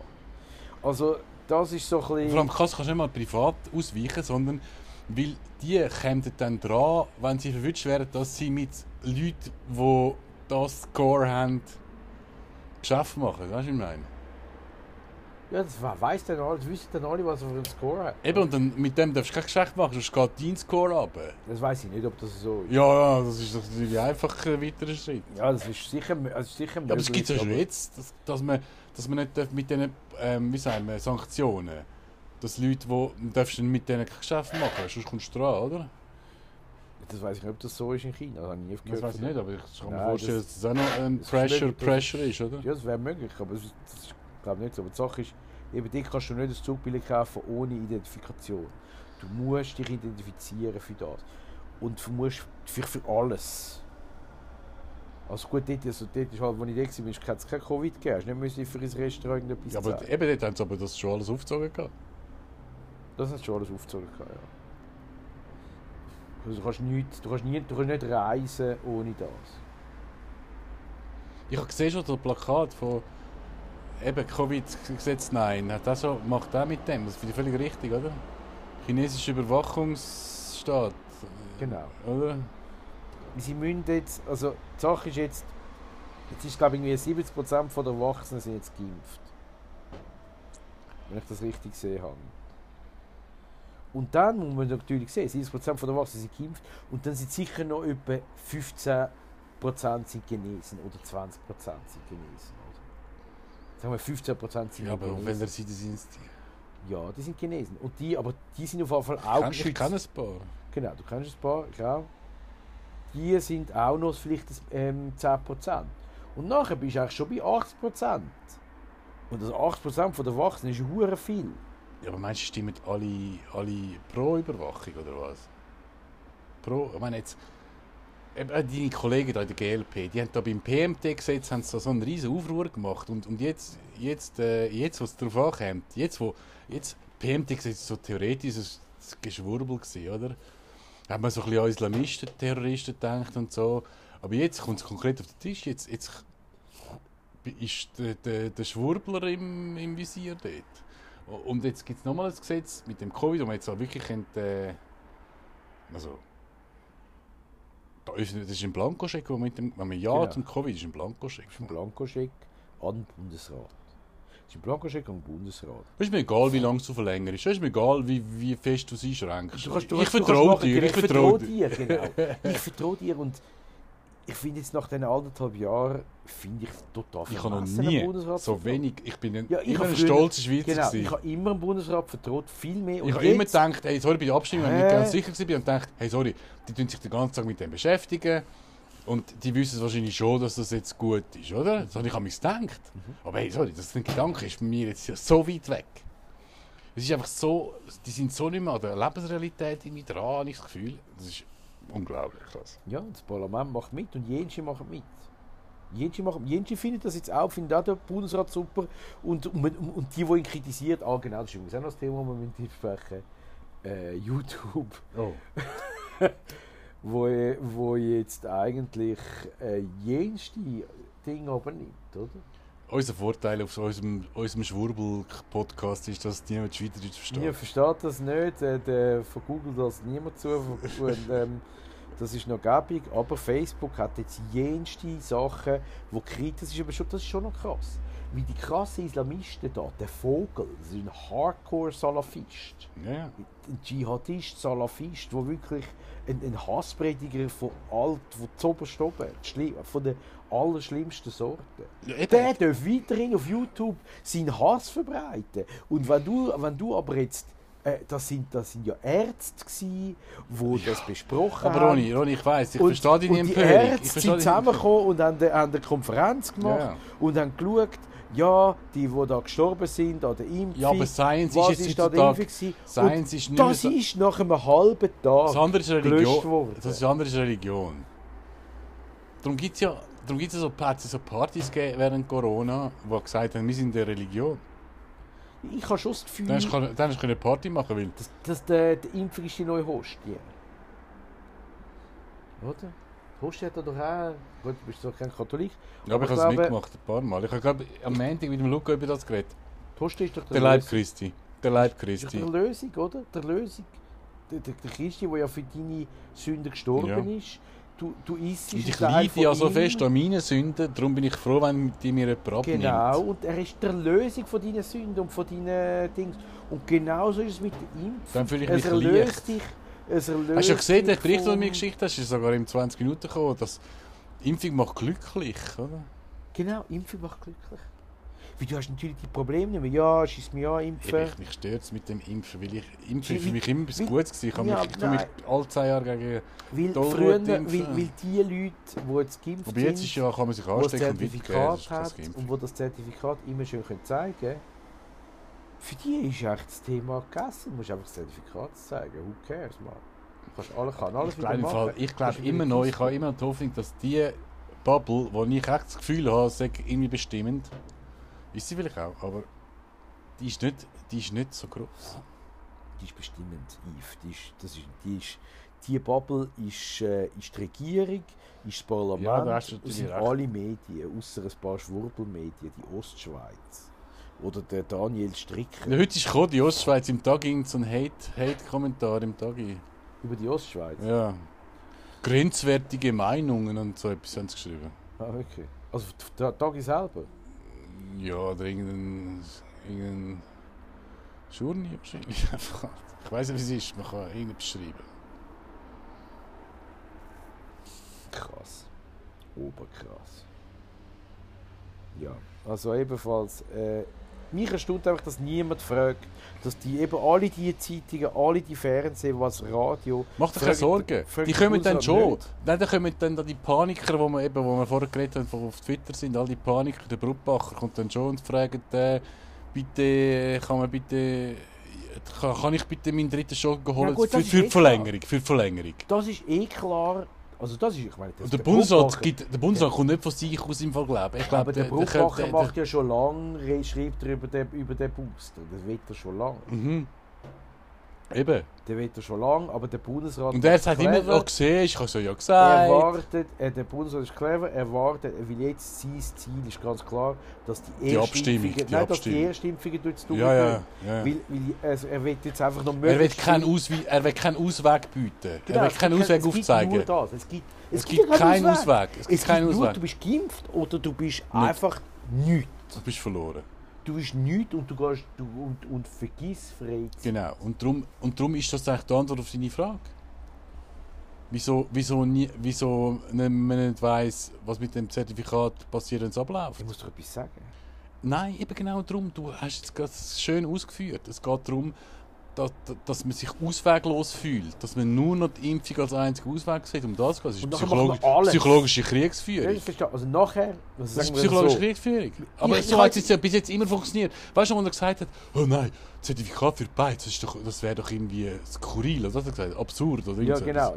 Also das ist so ein Vor allem bisschen... kannst du nicht mal privat ausweichen, sondern weil die kommen dann dran, wenn sie verwünscht werden, dass sie mit Leuten, die das Score haben, Geschäft machen. Weißt du, was ich meine? Ja, das we- weiss dann alle, das wissen dann alle, was er für einen Score hat. Eben, und dann, mit dem darfst du kein Geschäft machen, sonst geht dein Score ab. Das weiß ich nicht, ob das so ist. Ja, ja, das ist natürlich einfach ein weiterer Schritt. Ja, das ist sicher, also sicher Ja, aber es gibt ja schon jetzt, dass, dass, man, dass man nicht mit diesen, ähm, wie sagen wir, Sanktionen, dass Leute, die, du darfst dann mit denen kein Geschäft machen, sonst kommst du dran, oder? Das weiß ich nicht, ob das so ist in China. Das habe ich nie Das weiß ich nicht, aber ich kann mir Nein, vorstellen, das- dass das auch noch ein das ist Pressure, möglich, das Pressure ist, oder? Ja, das wäre möglich, aber das, ist- das ist, glaube ich nicht so. Aber die Sache ist, eben dich kannst du nicht ein Zugbillett kaufen ohne Identifikation. Du musst dich identifizieren für das. Und du musst für, für alles. Also gut, dort, also dort ist halt, als ich da war, hat es kein Covid gegeben. Hast nicht müssen für ein Restaurant irgendetwas Ja, aber zeigen. eben dort haben sie aber das schon alles aufgezogen gehabt. Das hast du schon alles aufgezogen, gehabt, ja. Also du, kannst nicht, du, kannst nie, du kannst nicht reisen ohne das. Ich habe gesehen schon das Plakat von eben Covid-Gesetz 9, hat das so, macht auch mit dem, das finde ich völlig richtig, oder? Chinesischer Überwachungsstaat. Genau. Oder? Sie müssen jetzt, also die Sache ist jetzt, jetzt ist glaube ich irgendwie 70% der Erwachsenen sind jetzt geimpft. Wenn ich das richtig gesehen habe. Und dann muss man natürlich sehen, 70% der Erwachsenen sind geimpft und dann sind sicher noch etwa 15% sind genesen oder 20% sind genesen. Sagen wir 15% sind Ja, aber auf genesen. welcher Seite sind sie? Ja, die sind genesen. Und die, aber die sind auf jeden Fall Ich auch Ich geschützt. kenne ein paar. Genau, du kennst ein paar, genau. Die sind auch noch vielleicht ähm, 10%. Und nachher bist du eigentlich schon bei 80%. Und das 80% von der Erwachsenen ist hure viel. Ja, aber meinst du, stimmen alle, alle pro Überwachung oder was? Pro, ich meine jetzt, deine Kollegen da in der GLP, die haben da beim PMT-Gesetz haben sie da so einen riesen Aufruhr gemacht und, und jetzt, jetzt, äh, jetzt, was darauf ankommt, jetzt, wo, jetzt, PMT-Gesetz ist so theoretisch ein Geschwurbel gewesen, oder? Hat man so ein bisschen an Islamisten, Terroristen gedacht und so, aber jetzt kommt es konkret auf den Tisch, jetzt, jetzt ist der, der, der Schwurbler im, im Visier dort. Und jetzt gibt es nochmal ein Gesetz mit dem Covid, wo man jetzt auch wirklich könnte, äh, also da ist, das ist ein Blankoscheck, wo man mit dem, wenn man ja Genau. zum Covid ist ein Blankoscheck. Das ist ein Blankoscheck an den Bundesrat. Das ist ein Blankoscheck an den Bundesrat. Es ist mir egal, wie lange du verlängerst. Es ist mir egal, wie, wie fest du es einschränkst. Du kannst- du ich vertraue dir, ich vertraue dir. dir. Genau. Ich vertraue dir und ich finde jetzt nach diesen anderthalb Jahren, finde ich total Ich habe noch nie so wenig, ich bin ein, Ja, ich immer habe ein stolzer Schweizer Genau, gewesen. ich habe immer dem Bundesrat vertraut, viel mehr. Und Ich habe immer gedacht, hey, sorry, bei der Abstimmung, wenn ich nicht ganz sicher war, und gedacht, hey, sorry, die tun sich den ganzen Tag mit dem beschäftigen und die wissen wahrscheinlich schon, dass das jetzt gut ist, oder? Das habe ich an mich gedacht. Mhm. Aber hey, sorry, das ein Gedanke ist bei mir jetzt so weit weg. Es ist einfach so, die sind so nicht mehr an der Lebensrealität irgendwie dran, ich das Gefühl. Das ist unglaublich krass. Ja, das Parlament macht mit und Jenschi macht mit. Jenschi, macht, Jenschi findet das jetzt auch, findet auch den Bundesrat super. Und, und, und, die, die ihn kritisiert, ah genau, das ist übrigens auch noch das Thema, das wir mit besprechen äh, YouTube, Oh. wo, wo jetzt eigentlich äh, jenste Dinge übernimmt, oder? Unser Vorteil auf unserem, unserem Schwurbel-Podcast ist, dass niemand Schweizerdeutsch versteht. versteht das nicht, äh, der vergoogelt das niemand zu. Und, ähm, Das ist noch gäbig, aber Facebook hat jetzt jenste Sachen, wo kritisch ist, aber schon, das ist schon noch krass. Wie die krassen Islamisten da, der Vogel, das ist ein Hardcore-Salafist, Ja. ein Dschihadist, Salafist, der wirklich ein, ein Hassprediger von alt, von zoberst oben, schli- von der allerschlimmsten Sorte. ja. Der darf weiterhin auf YouTube seinen Hass verbreiten. Und wenn du, wenn du aber jetzt, äh, das, sind, das sind ja Ärzte die das besprochen Aber haben. Ronny, Ronny, ich weiß, ich und, verstehe deine und die Empörung. Ärzte sind zusammengekommen und haben, eine- haben eine Konferenz gemacht Ja. und haben geschaut, ja, die, die da gestorben sind an der Impfung, Ja, aber Science was ist jetzt ist da heutzutage- Impfung? Science ist nicht das so- ist nach einem halben Das Tag andere ist gelöscht Religion. worden. Das andere ist Religion. Darum gibt es ja, darum gibt's ja so, ja so Partys gegeben während Corona, die gesagt haben, wir sind eine Religion. Ich habe schon das Gefühl, Dann hast du dann hast du eine Party machen weil dass, dass der, die Impfung ist die neue Hostie. Oder? Hostie hat er doch auch... Gut, du bist zwar kein Katholik. Ja, aber ich habe es mitgemacht, ein paar Mal. Ich habe glaube am Montag mit dem Luca über das geredet. Hostie ist doch Der Leib Lösung. Christi. Der Leib doch Christi. der Lösung, oder? Der Lösung. Der, der, der Christi, der ja für deine Sünden gestorben Ja. ist. Du, du isst Und ich leide ja so fest an meinen Sünden, darum bin ich froh, wenn die mir jemand abnimmt. Genau, und er ist der Lösung von deinen Sünden und von deinen Dings. Und genauso ist es mit der Impfung. Dann fühle ich es mich erlöst leicht. dich. Es erlöst Hast du ja gesehen, der Bericht, den du mir geschickt hast, ist sogar in 20 Minuten gekommen, dass Impfung macht glücklich, oder? Genau, Impfung macht glücklich. Weil du hast natürlich die Probleme nicht mehr. Ja, schieß mich an, impfen. Eben, ich, mich stört es mit dem Impfen, weil ich Impfen ist für mich immer etwas Gutes gewesen. Ich habe Ja, mich, ich tue mich alle zwei Jahre gegen... Weil früher, impfen. weil, weil die Leute, die jetzt geimpft Aber jetzt ist ja, kann man sich anstecken und weitergeben. Das hat und wo das Zertifikat immer schön können zeigen können, für die ist eigentlich das Thema gegessen. Du musst einfach das Zertifikat zeigen. Who cares, man? Du kannst alles, kann alles Ich glaube. Fall, ich glaube immer noch, ich habe immer noch die Hoffnung, dass die Bubble, wo ich echt das Gefühl habe, sei irgendwie bestimmend, ist sie vielleicht auch, aber die ist nicht, die ist nicht so groß. Die ist bestimmend, Yves. Die, ist, das ist, die, ist, die Bubble ist, äh, ist die Regierung, ist das Parlament, Ja, da sind alle Medien, außer ein paar Schwurbelmedien, die Ostschweiz. Oder der Daniel Stricker Ja, heute ist gekommen, die Ostschweiz im Tag irgend so ein Hate- Hate-Kommentar im Tagi. über die Ostschweiz. Ja. Grenzwertige Meinungen und so etwas haben sie geschrieben. Ah, wirklich? Also der Tag selber? Ja, oder irgendein. irgendein. Schurni wahrscheinlich einfach. Ich weiß nicht, wie es ist, man kann irgendetwas schreiben. Krass. Oberkrass. Ja, also ebenfalls. Äh, mich erstaunt einfach, dass niemand fragt, dass die eben alle die Zeitungen, alle die Fernsehen, was Radio. Mach dir keine Sorgen. Die kommen dann schon. nicht. Nein, dann kommen dann da die Paniker, wo wir, eben, wo wir vorher geredet haben, die auf Twitter sind, all die Paniker, der Brutbacher kommt dann schon und fragt, äh, bitte, kann man bitte, kann, kann ich bitte meinen dritten Schock holen? gut, das für, für eh Verlängerung, für die Verlängerung. Das ist eh klar. Also das ist, ich meine, das Und der der Bundesrat, gibt, der Bundesrat kommt nicht von sich aus im Fall, glaube ich. Aber glaube, der der, der, macht ja schon lange, schreibt er über den, über den Booster. Das will er schon lange. Mhm. Eben. Der er schon lange, aber der Bundesrat Und er sagt immer, oh, siehst, ich habe es ja Er gesagt. wartet, äh, der Bundesrat ist clever, er wartet, weil jetzt sein Ziel ist ganz klar, dass die, Die Abstimmung, die nein, dass die Abstimmung. Erstimpfungen durchs Ja, ja, ja. Weil, weil also er will jetzt einfach noch Er will, möglichst keinen viel- Auswe er will keinen Ausweg bieten. Genau, er will es keinen gibt Ausweg es aufzeigen. Gibt nur das. Es gibt, Es gibt keinen Ausweg. Es gibt Es keinen gibt nur, Ausweg. du bist geimpft oder du bist einfach nichts. Du bist verloren. Du bist nichts und du gehst du, und, und vergiss frei zu sein. Genau. Und darum, und darum ist das eigentlich die Antwort auf deine Frage. Wieso, wieso, nie, wieso man nicht weiss, was mit dem Zertifikat passiert, wenn es abläuft? Ich muss doch etwas sagen. Nein, eben genau darum. Du hast es gerade schön ausgeführt. Es geht darum, dass, dass man sich ausweglos fühlt. Dass man nur noch die Impfung als einzigen Ausweg sieht. Um das geht. Es ist psychologisch, psychologische Kriegsführung. Also nachher, Das ist psychologische so, Kriegsführung. Aber Ich- so hat es ja bis jetzt immer funktioniert. Weißt du, wo er gesagt hat, oh nein, Zertifikat für beide, das, ist doch- das wäre doch irgendwie skurril. Oder was hat er gesagt? Absurd. Oder Ja, irgend so genau.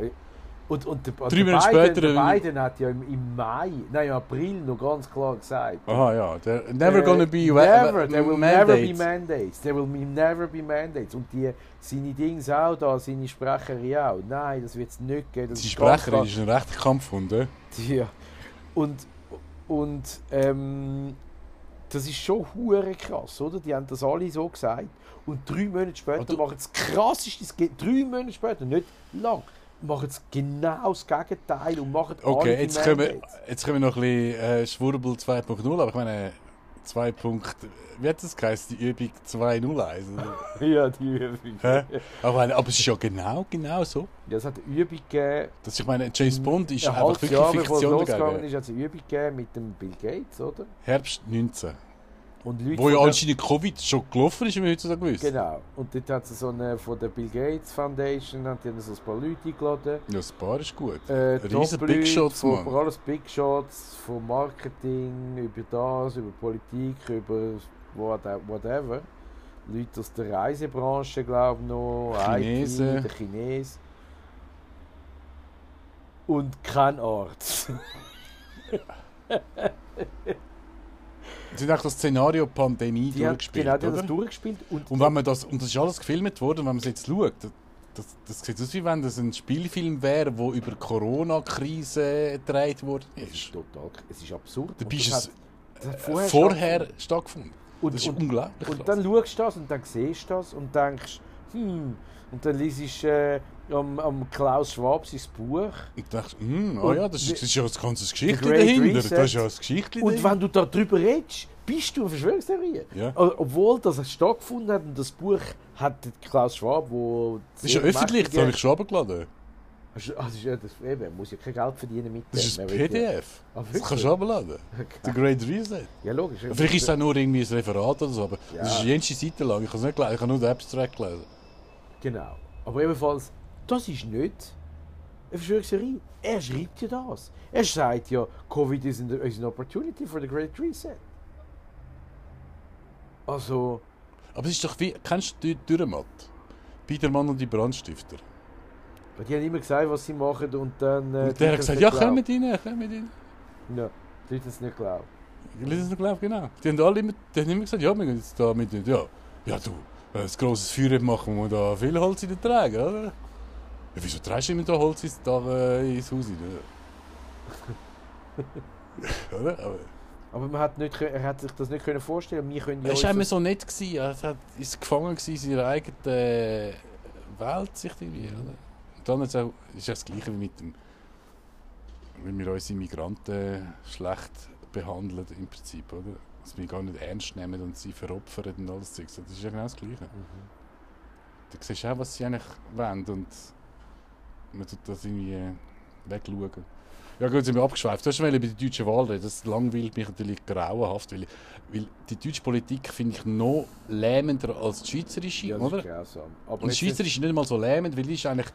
Und, und der, Drei der Monate Biden, später, der äh, Biden hat ja im, im Mai, nein, im April noch ganz klar gesagt. Aha, ja. Der, never äh, gonna be never, there will never be mandates. mandates. There will never be mandates. Und die, seine Dings auch da, seine Sprecherin auch. Nein, das wird es nicht geben. Das Die Sprecherin ist ein rechter Kampfhund. eh? Ja. Und, und ähm, das ist schon hure krass, oder? Die haben das alle so gesagt. Und drei Monate später machen das krasseste, drei Monate später, nicht lang, machen sie genau das Gegenteil und machen Okay, jetzt kommen, wir, jetzt kommen wir noch ein bisschen äh, Schwurbel 2.0, aber ich meine 2. Punkt, wie hat das geheißen? Die Übung 2.01. oder? Ja, die Übung. Hä? aber, aber es ist ja genau, genau so. Ja, es hat eine Übung gegeben, Das, ich meine, James Bond ist ein einfach wirklich Jahr es Fiktion dagegen. ist, hat es eine Übung gegeben mit dem Bill Gates, oder? Herbst 19. Und Leute Wo ja anscheinend Covid schon gelaufen ist, wie wir heutzutage wissen. Genau. Und dort hat es so eine von der Bill Gates Foundation, hat die haben so ein paar Leute eingeladen. Ja, das Paar ist gut. Äh, Riesen Big Shots, von, Mann. alles Big Shots, von Marketing, über das, über Politik, über what- whatever. Leute aus der Reisebranche, glaube ich noch, Chinesen. IT, der Chines. Und kein Arzt. Sie haben auch das Szenario Pandemie Die durchgespielt, genau, die haben das durchgespielt. Und, Und wenn man das, und das ist alles gefilmt worden, wenn man es jetzt schaut, das, das sieht aus wie wenn das ein Spielfilm wäre, der über die Corona-Krise gedreht worden es ist. total, es ist absurd. Da bist es hat- hat äh, vorher vorher stattgefunden. Und, Das ist und, unglaublich. Und krass. dann schaust du das und dann siehst du das und denkst, hm, und dann liest du äh, am, am Klaus Schwab sein Buch. ich dachte, hm, oh ja, das ist, das ist ja ein ganzes Geschichtchen Great dahinter. Reset. Das ist ja ein Geschichtchen Und dahinter. wenn du darüber redest, bist du eine Verschwörungstheorie. Ja. Obwohl das stattgefunden hat und das Buch hat Klaus Schwab, wo... Das ist ja öffentlich, das habe ich schon runtergeladen. Also, ja das eben, er muss ja kein Geld verdienen mit Das ist ein ja- PDF. Ah, Das kannst du runterladen. Der Great Reset. Ja, logisch. Vielleicht ist es auch nur irgendwie ein Referat oder so, aber Ja. das ist jenste Seite lang. Ich habe es nicht gelesen, ich habe nur den Abstract gelesen. Genau. Aber ebenfalls, das ist nicht eine Verschwörungstheorie. Er schreibt ja das. Er sagt ja, Covid is an, is an opportunity for the Great Reset. Also, Aber es ist doch wie, kennst du Dü- Dürrematt? Biedermann und die Brandstifter. die haben immer gesagt, was sie machen und dann... Äh, Und der hat gesagt, ja, komm mit rein, komm mit rein. Ja, die Leute es nicht geglaubt. Ich lese es noch glaubt, genau. Die haben alle immer, die haben immer gesagt, ja, wir gehen jetzt da mit, ja, ja du, wir ein grosses Feuer machen, muss man da viel Holz in den tragen, oder? Ja, wieso trägst du immer da Holz ins, da, äh, ins Haus rein? oder? Aber Aber man hat nicht, er hat sich das nicht können vorstellen. Wir können ja es war immer so nett, gewesen, er hat, ist gefangen gewesen in seiner eigenen äh, Weltsicht irgendwie, oder? Und dann ist es auch, ist es das Gleiche wie mit dem, wenn wir unsere Migranten schlecht behandeln im Prinzip, oder? Dass wir gar nicht ernst nehmen und sie veropfern und alles. Das ist ja genau das Gleiche. Mhm. Du siehst auch, was sie eigentlich wollen und man tut das irgendwie wegschauen. Ja gut, sind wir abgeschweift. Du hast schon über die deutsche Wahl reden. Das langweilt mich natürlich grauenhaft, weil, weil die deutsche Politik finde ich noch lähmender als die schweizerische, Ja, das oder? ist grausam. Aber Und die schweizerische ist nicht mal so lähmend, weil die ist eigentlich...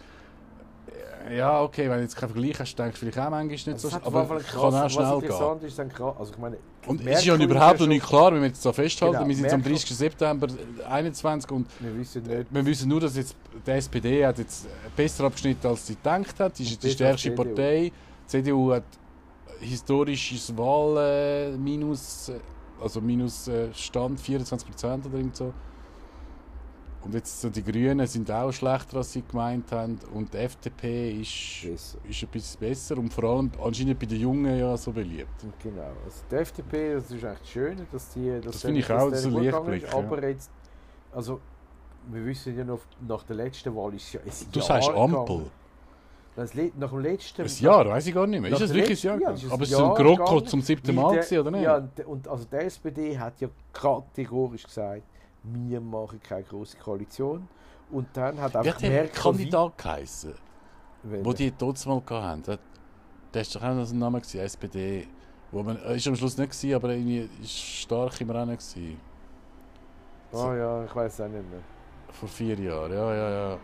Ja, okay, wenn du jetzt keinen Vergleich hast, denkst du vielleicht auch manchmal nicht Es so... hat Aber es kann auch was schnell gehen. interessant ist, dann krass, also ich meine, Und es ist ja überhaupt noch nicht klar, wenn wir jetzt da festhalten. Genau, wir sind jetzt am Merkel- 30. September 2021 und wir wissen nicht, wir wissen nur, dass jetzt die SPD hat jetzt besser abgeschnitten, als sie gedacht hat. Sie ist jetzt die stärkste CDU. Partei. Die CDU hat historisches Wahl äh, äh, also minus äh, Stand 24 Prozent oder irgend so. Und jetzt so die Grünen sind auch schlechter, als sie gemeint haben. Und die FDP ist, besser. ist ein bisschen besser und vor allem anscheinend bei den Jungen ja so beliebt. Genau. Also die FDP, das ist echt schön, dass die dass Das finde ich auch, ist gegangen Lichtblick, ist. ja. Aber jetzt, also wir wissen ja noch, nach der letzten Wahl ist es ja ein Du Jahr sagst Ampel. gegangen. Das nach dem letzten... Ein Jahr, weiß ich gar nicht mehr. Ist der wirklich ein Jahr? ja, es ist Aber es ist ein Jahr GroKo gegangen, zum siebten Mal, der- gewesen, oder nicht? Ja, und- und also die SPD hat ja kategorisch gesagt, wir machen keine große Koalition. Und dann hat hat der Merkel... Kandidat geheißen, wie- wo die dort mal hatten? Der, der ist doch auch noch so ein Name, gewesen, SPD. Wo man, äh, ist am Schluss nicht, gewesen, aber irgendwie ist stark im Rennen. Gewesen. Oh ja, ich weiß auch nicht mehr. Vor vier Jahren, ja, ja, ja.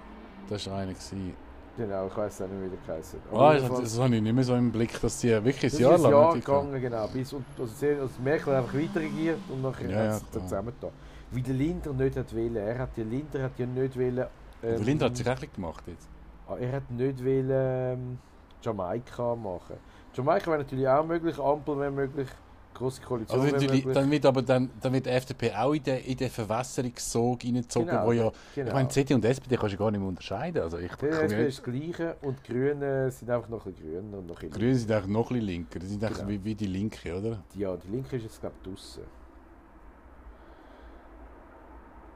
Das war einer. Gewesen. Genau, ich weiß auch nicht, wie der geheißen. Ah, das, das habe ich nicht mehr so im Blick, dass die wirklich Das ein Jahr ist ein lang Jahr gegangen, genau. Bis, und, also, also Merkel hat einfach weiter regiert und nachher Ja, hat ja, es dann klar. zusammengetan. Wie der Linder nicht hat wollen. Er hat, der Linder hat ja nicht wollen... Der ähm, Linder hat sich eigentlich gemacht jetzt. ah, Er hat nicht wollen ähm, Jamaika machen. Jamaika wäre natürlich auch möglich, Ampel wäre möglich, große Koalition Also natürlich, möglich. dann wird aber dann, dann wird die FDP auch in den, in den Verwässerungssog reingezogen, Genau, wo ja, genau. ich meine, CD und SPD kannst du gar nicht mehr unterscheiden. Also ich, Die SP ist das Gleiche und die Grünen sind einfach noch ein bisschen grüner und noch ein bisschen Grünen sind eigentlich noch ein bisschen linker. Die sind Genau. wie, wie die Linke, oder? Ja, die Linke ist jetzt glaube ich draussen.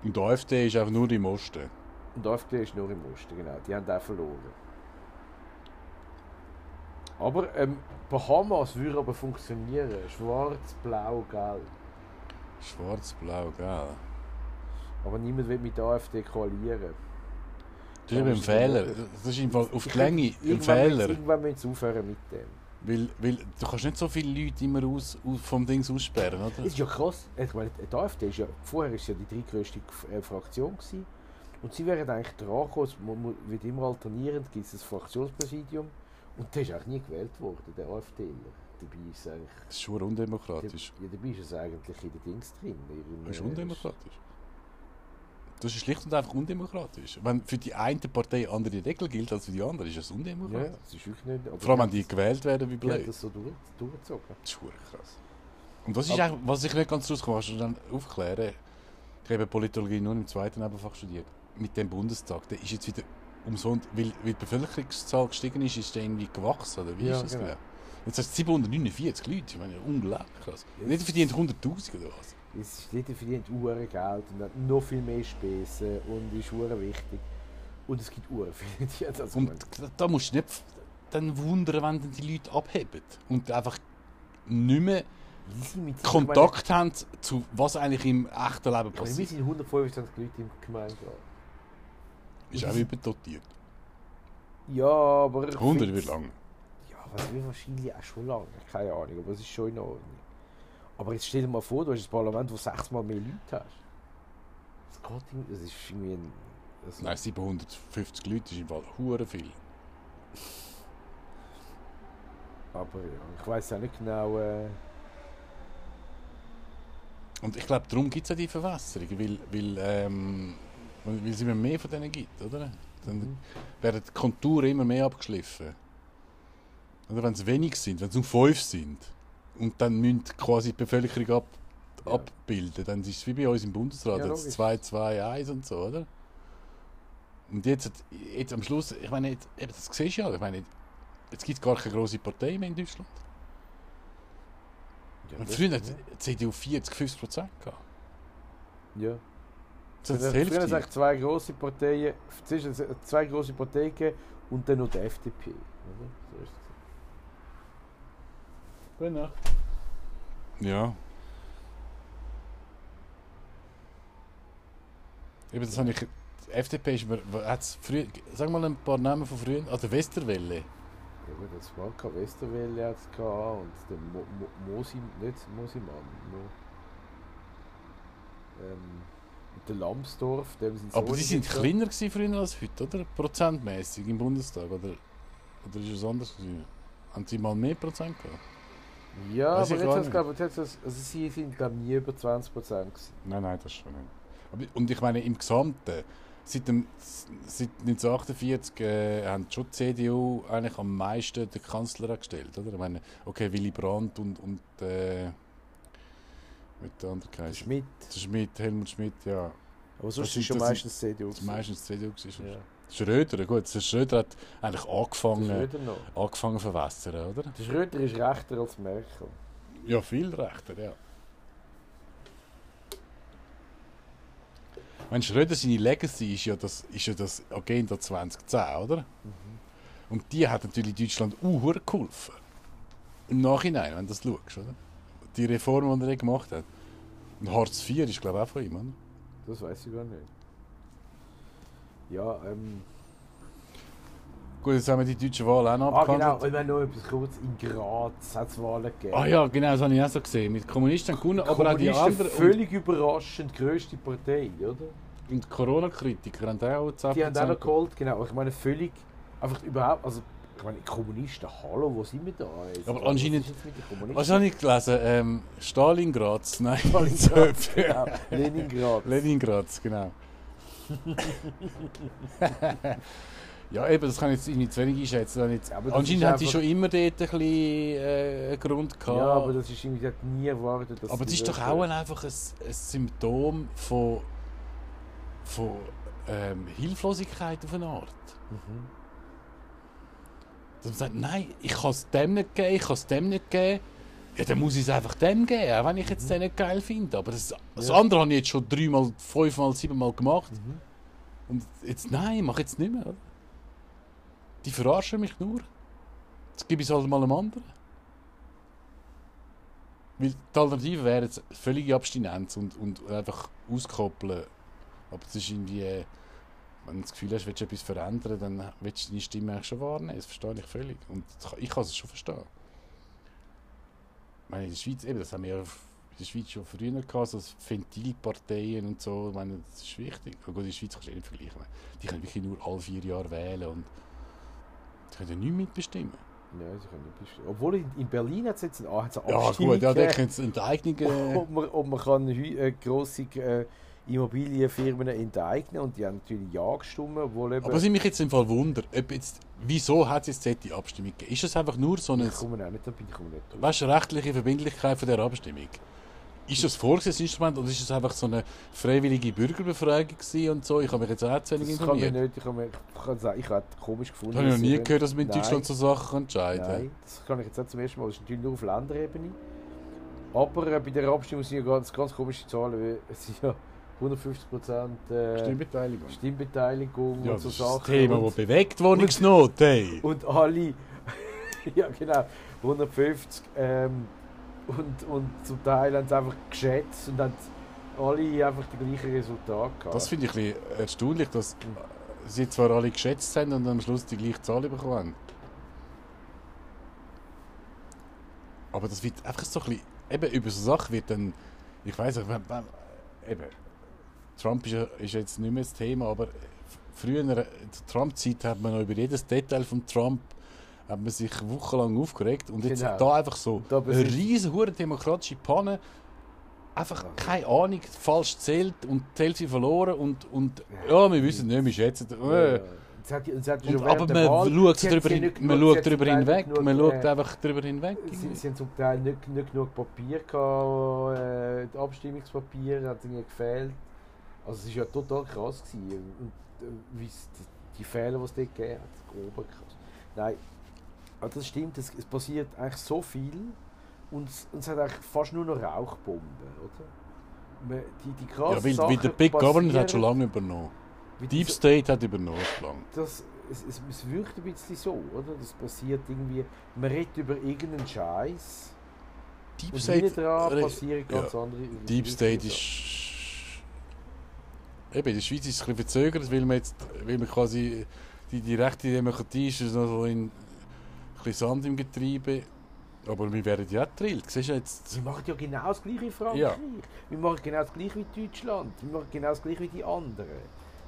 Und die AfD ist einfach nur im Osten. Und die AfD ist nur im Osten, genau. Die haben auch verloren. Aber ähm, Bahamas würde aber funktionieren. Schwarz, blau, gelb. Schwarz, blau, gell. Aber niemand will mit der AfD koalieren. Das ist eben ein Fehler. der- Das ist auf die Länge ein Fehler. Irgendwann müssen sie aufhören mit dem. Weil, weil du kannst nicht so viele Leute immer aus, aus vom Dings aussperren, oder? Ist ja krass. Ich meine, die AfD ist ja, vorher ist ja die drittgrößte äh, Fraktion gewesen. Und sie wären eigentlich dran gekommen, es wird immer alternierend, gibt es das Fraktionspräsidium. Und der ist eigentlich nie gewählt worden, der AfDler. Dabei ist eigentlich, Das ist schon undemokratisch. ja, dabei ist es eigentlich in den Dings drin. Das ist undemokratisch. Das ist schlicht und einfach undemokratisch. Wenn für die eine Partei andere Regel gilt als für die andere, ist Ja, undemokratisch. das ist wirklich nicht. Vor allem, wenn die gewählt werden wie blöd. das so durch, durchgezogen. Das ist krass. Und das ist Aber- eigentlich, was ich nicht ganz rauskomme, kannst du dann aufklären. Ich habe Politologie nur im zweiten Nebenfach studiert. Mit dem Bundestag, der ist jetzt wieder umsonst, weil, weil die Bevölkerungszahl gestiegen ist, ist der irgendwie gewachsen, oder wie Ja, ist das genau. genau? Jetzt hast du 749 Leute, ich meine, unglaublich krass. Ja, Nicht verdient 100'000 oder was? Es ist jeder verdient Uhren Geld und hat noch viel mehr Spesen und ist Uhren wichtig. Und es gibt Uhren viele, die hat also Und da- da musst du nicht dann wundern, wenn dann die Leute abheben und einfach nicht mehr Kontakt haben zu was eigentlich im echten Leben meine, wir passiert. sind 125 Leute im Gemeinderat. Ist auch überdotiert. Ja, aber. ich 100 find's- wird lang. Ja, was will wahrscheinlich auch schon lange. Keine Ahnung, aber es ist schon in Ordnung. Aber jetzt stell dir mal vor, du hast ein Parlament, wo sechsmal mehr Leute hast. Das geht irgendwie. Das ist irgendwie ein. Das Nein, 750 Leute ist im Fall hure viel. Aber ja, ich weiß auch nicht genau. Äh, Und ich glaube, darum gibt es auch die Verwässerung, weil, weil, ähm, weil es immer mehr von denen gibt, oder? Dann Mhm. werden die Konturen immer mehr abgeschliffen. Oder wenn es wenig sind, wenn es nur fünf sind und dann müssen quasi die Bevölkerung ab, Ja. abbilden, dann ist es wie bei uns im Bundesrat, Ja, jetzt logisch. 2, 2, 1 und so, oder? Und jetzt, jetzt am Schluss, ich meine, jetzt, eben, das siehst du ja, ich meine, jetzt gibt es gar keine grosse Partei mehr in Deutschland. ja, Und das früher hat die CDU 40, 50 Prozent gehabt. ja. Hat es Früher hat es eigentlich zwei grosse Parteien. Es zwei grosse Parteien gegeben und dann noch die FDP. Oder? So ist Nacht. Ja. Eben, das habe ich. Die FDP ist mir. Hat's früher, sag mal ein paar Namen von früher. Also Westerwelle. Ja gut, das war kein Westerwelle hat es gehabt und der Mo, Mo, Mosi, nicht Mosimann, Mo, ähm, der Lambsdorff, dem sind Aber die sind kleiner gewesen früher als heute, oder? Prozentmäßig im Bundestag. Oder, oder ist es anders gewesen? Haben sie mal mehr Prozent gehabt? Ja, Weiß aber jetzt gar hat's, nicht. glaub, ich, jetzt also sie sind glaube nie über 20 Prozent gewesen. Nein, nein, das schon nicht. Und ich meine, im Gesamten, seit, dem, seit 1948 äh, haben schon die CDU eigentlich am meisten den Kanzler angestellt, oder? Ich meine, okay, Willy Brandt und, und äh, mit der andere Der Kreis. Schmidt. Schmidt, Helmut Schmidt, ja. Aber Das sonst sind- ist schon das meistens CDU. Das meistens CDU gewesen. Ja. Schröder, gut, der Schröder hat eigentlich angefangen, Schröder noch. angefangen zu verwässern, oder? Der Schröder ist rechter als Merkel. Ja, viel rechter, ja. Wenn Schröder seine Legacy ist ja das, ist ja das Agenda 2010, oder? Und die hat natürlich Deutschland auch geholfen. Im Nachhinein, wenn du das schaust, oder? Die Reformen, die er gemacht hat. Und Hartz IV ist, glaube ich, auch von ihm, oder? Das weiß ich gar nicht. Ja, ähm. Gut, jetzt haben wir die deutsche Wahl auch noch Ah, genau. Und wenn noch etwas kurz in Graz hat es Wahlen gegeben. Ah ja, genau, das habe ich auch so gesehen. Mit Kommunisten gewonnen, aber auch die Kommunisten anderen. völlig überraschend grösste Partei, oder? Und, Corona-Kritiker haben auch 10% Die haben auch noch geholt, genau. Ich meine, völlig. Einfach überhaupt. Also, ich meine, Kommunisten, hallo, wo sind wir da? Jetzt? Aber Was anscheinend- jetzt mit den Kommunisten? Was habe ich gelesen? Ähm, Stalingrad, nein, Stalingrad, so- genau. Leningrad. Leningrad, genau. Ja, eben, das kann ich jetzt irgendwie zu wenig einschätzen. Jetzt, aber das anscheinend ist haben sie schon immer dort ein bisschen äh, einen Grund gehabt. Ja, aber das ist irgendwie, hat nie erwartet, dass Aber das ist doch auch ein, einfach ein, ein Symptom von, von ähm, Hilflosigkeit auf eine Art. Mhm. Dass man sagt, nein, ich kann es dem nicht geben, ich kann es dem nicht geben. Ja, dann muss ich es einfach dem geben, auch wenn ich jetzt den nicht geil finde. Aber das, das Ja. andere habe ich jetzt schon dreimal, fünfmal, siebenmal gemacht. Mhm. Und jetzt, nein, mach jetzt nicht mehr. Oder? Die verarschen mich nur. Jetzt gebe ich es halt mal einem anderen. Weil die Alternative wäre jetzt völlige Abstinenz und, und einfach auskoppeln. Aber es ist irgendwie, äh, wenn du das Gefühl hast, willst du etwas verändern, dann willst du deine Stimme eigentlich schon wahrnehmen. Das verstehe ich völlig. Und ich kann es schon verstehen. Meine, in der Schweiz, eben, das haben wir ja in der Schweiz schon früher gehabt, so Ventilparteien und so. Ich meine, das ist wichtig. Gut, in der Schweiz kannst du eh nicht vergleichen. Die können wirklich nur alle vier Jahre wählen und die können ja nichts mitbestimmen. Nein, sie können nicht bestimmen. Obwohl in, in Berlin hat es jetzt eine, eine Ja Abstimmung gut, ja, da können sie Enteignungen... ob, man, ob man kann äh, grosse äh, Immobilienfirmen enteignen und die haben natürlich Ja gestimmt, obwohl eben... Aber was ich mich jetzt im Fall wundere, ob jetzt, wieso hat es jetzt die Abstimmung gegeben? Ist es einfach nur so eine ich komme auch nicht dabei, ich komme nicht drauf. weißt, du, rechtliche Verbindlichkeit von der Abstimmung? Ist das vorgesehen, das Instrument, oder ist es einfach so eine freiwillige Bürgerbefragung und so? Ich habe mich jetzt auch zu wenig Das kann mich informiert. nicht, ich kann, mir, ich kann sagen, ich habe es komisch gefunden. Das habe ich noch nie gehört, dass man in. Deutschland so Sachen entscheiden Nein, das kann ich jetzt auch zum ersten Mal. Das ist natürlich nur auf Länderebene. Aber äh, bei der Abstimmung sind ja ganz, ganz komische Zahlen. weil Es sind ja 150 Prozent äh, Stimmbeteiligung. Stimmbeteiligung Ja, und das so ist das Sachen. Thema, und, das bewegt Wohnungsnot, hey. und alle, ja genau, 150 ähm, und, und zum Teil haben sie einfach geschätzt und haben alle einfach die gleichen Resultate gehabt. Das finde ich ein bisschen erstaunlich, dass sie zwar alle geschätzt haben und am Schluss die gleiche Zahl bekommen haben. Aber das wird einfach so ein bisschen, eben über so Sachen wird dann, ich weiß nicht, eben, Trump ist, ist jetzt nicht mehr das Thema, aber früher, in der Trump-Zeit, hat man noch über jedes Detail von Trump hat man sich wochenlang aufgeregt und jetzt Genau. da einfach so da eine hure demokratische Panne einfach keine Ahnung, falsch zählt und zählt sie verloren und, und ja, wir wissen nicht, wir schätzen. Äh. Sie hat, sie hat Und, aber man Wahl- schaut, sie hin, man genug- schaut Teil hinweg, nicht man genug, schaut äh, einfach drüber hinweg. Sie, sie haben zum Teil nicht, nicht genug Papier gehabt, äh, Abstimmungspapier hat ihnen gefehlt. Also es war ja total krass. Gewesen. Und, äh, die, Fehler, die es dort gegeben hat, oberkrass. Nein, aber das stimmt, es, es passiert eigentlich so viel und es, und es hat eigentlich fast nur noch Rauchbomben, oder? Man, die, die krassen Ja, weil, Sachen weil der Big Government hat schon lange übernommen. Deep das- State hat übernommen schon lange. das, es, es, es wirkt ein bisschen so, oder? Das passiert irgendwie, man redet über irgendeinen Scheiß Deep State, dran passieren ganz ja. andere Deep State ist. Eben, in der Schweiz ist es ein bisschen verzögert, weil man jetzt, weil man quasi die, die rechte Demokratie ist noch so in ein bisschen Sand im Getriebe. Aber wir werden ja auch gedrillt. Siehst du jetzt? Sie machen ja genau das gleiche in Frankreich. Ja. Wir machen genau das gleiche wie Deutschland. Wir machen genau das gleiche wie die anderen.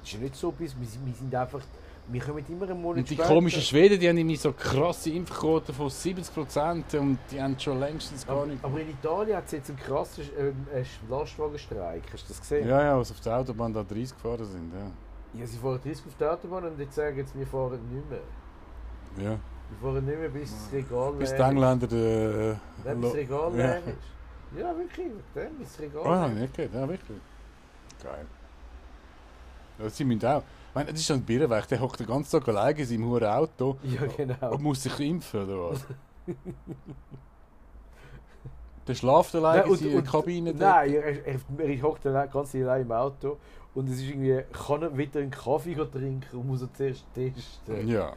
Es ist ja nicht so, wir, wir sind einfach, wir kommen immer einen Monat Und die später. komischen Schweden, die haben irgendwie so krasse Impfquoten von 70% und die haben schon längstens gar aber, nicht. aber in Italien hat es jetzt einen krassen äh, Lastwagenstreik. Hast du das gesehen? Ja, ja, was auf der Autobahn da 30 gefahren sind. Ja. Ja, sie fahren 30 auf der Autobahn und jetzt sagen jetzt, wir fahren nicht mehr. Ja. Wir fahren nicht mehr, bis das Regal Bis die leer ist. Engländer. Äh, Nein, bis das Regal Ja. leer ist. Ja, wirklich. dem, Bis das Regal Oh, leer ist. nicht gehört. Ja, wirklich. Geil. Ja, sie müssen auch. Ich meine, das ist ein Birrenweg, der hockt den ganzen Tag alleine in seinem hohen Auto Ja, genau. und muss sich impfen, oder was? der schlaft alleine Nein, in seiner Kabine. dort. Nein, er, er, er hockt ganz allein im Auto und es ist irgendwie, kann er wieder einen Kaffee trinken und muss er zuerst testen. Ja,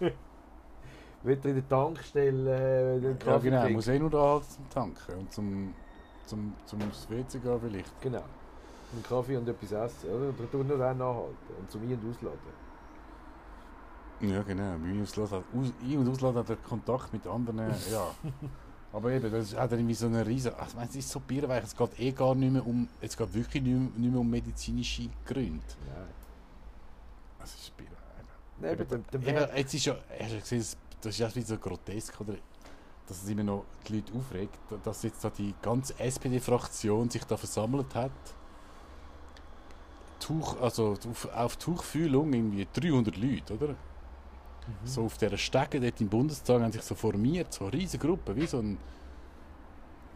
Wieder in der Tankstelle äh, den ja Kaffee genau. Er trinken. muss eh nur da zum Tanken und zum, zum, zum aufs WC gehen vielleicht. Genau. Einen Kaffee und etwas essen, oder? Oder tun nur den nachhalten und zum Ein- und Ausladen. Ja, genau. Bei mir Ausladen aus, Ein- und Ausladen hat er Kontakt mit anderen. Ja. Aber eben, das hat er irgendwie so eine riesen. Also, ich meine, es ist so Bierweich, es geht eh gar nicht mehr um. Es geht wirklich nicht mehr, um medizinische Gründe. Nein. Es ist Bierweich. Nein, aber dann, dann Eben, wär, jetzt ist ja, hast du gesehen, das- ist ja wie so grotesk, oder? Dass es immer noch die Leute aufregt, dass jetzt da die ganze SPD-Fraktion sich da versammelt hat. Tuch, also auf, auf Tuchfühlung irgendwie 300 Leute, oder? Mhm. So auf dieser Stege dort im Bundestag haben sich so formiert, so eine riesige Gruppe, wie so ein.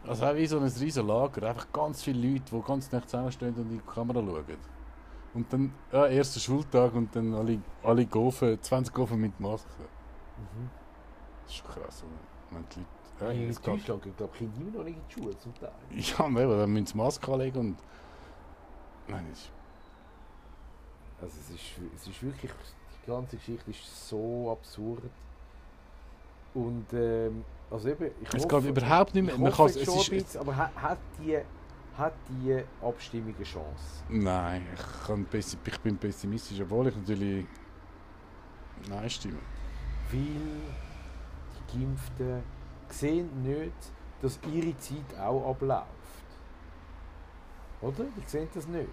Also auch wie so ein riesen Lager, einfach ganz viele Leute, die ganz nah zusammenstehen und in die Kamera schauen. Und dann, ja, erster Schultag und dann alle, alle Gofen, 20 Gofen mit Maske. Mhm. Das ist schon krass, oder? Wenn die Leute, ja, in Deutschland, ich glaube, Kinder immer noch nicht in die Schule zum Teil. ja, aber dann müssen sie Maske anlegen und. Nein, das ist, Also es ist, es ist wirklich, die ganze Geschichte ist so absurd. Und ähm, also eben, ich Es hoffe, geht überhaupt nicht mehr. Man kann, es schon ist, bisschen, aber hat, hat, die, hat die Abstimmung eine Chance? nein, ich, kann pessi- ich bin pessimistisch, obwohl ich natürlich Nein stimme. Weil die Geimpften sehen nicht, dass ihre Zeit auch abläuft. Oder? Die sehen das nicht.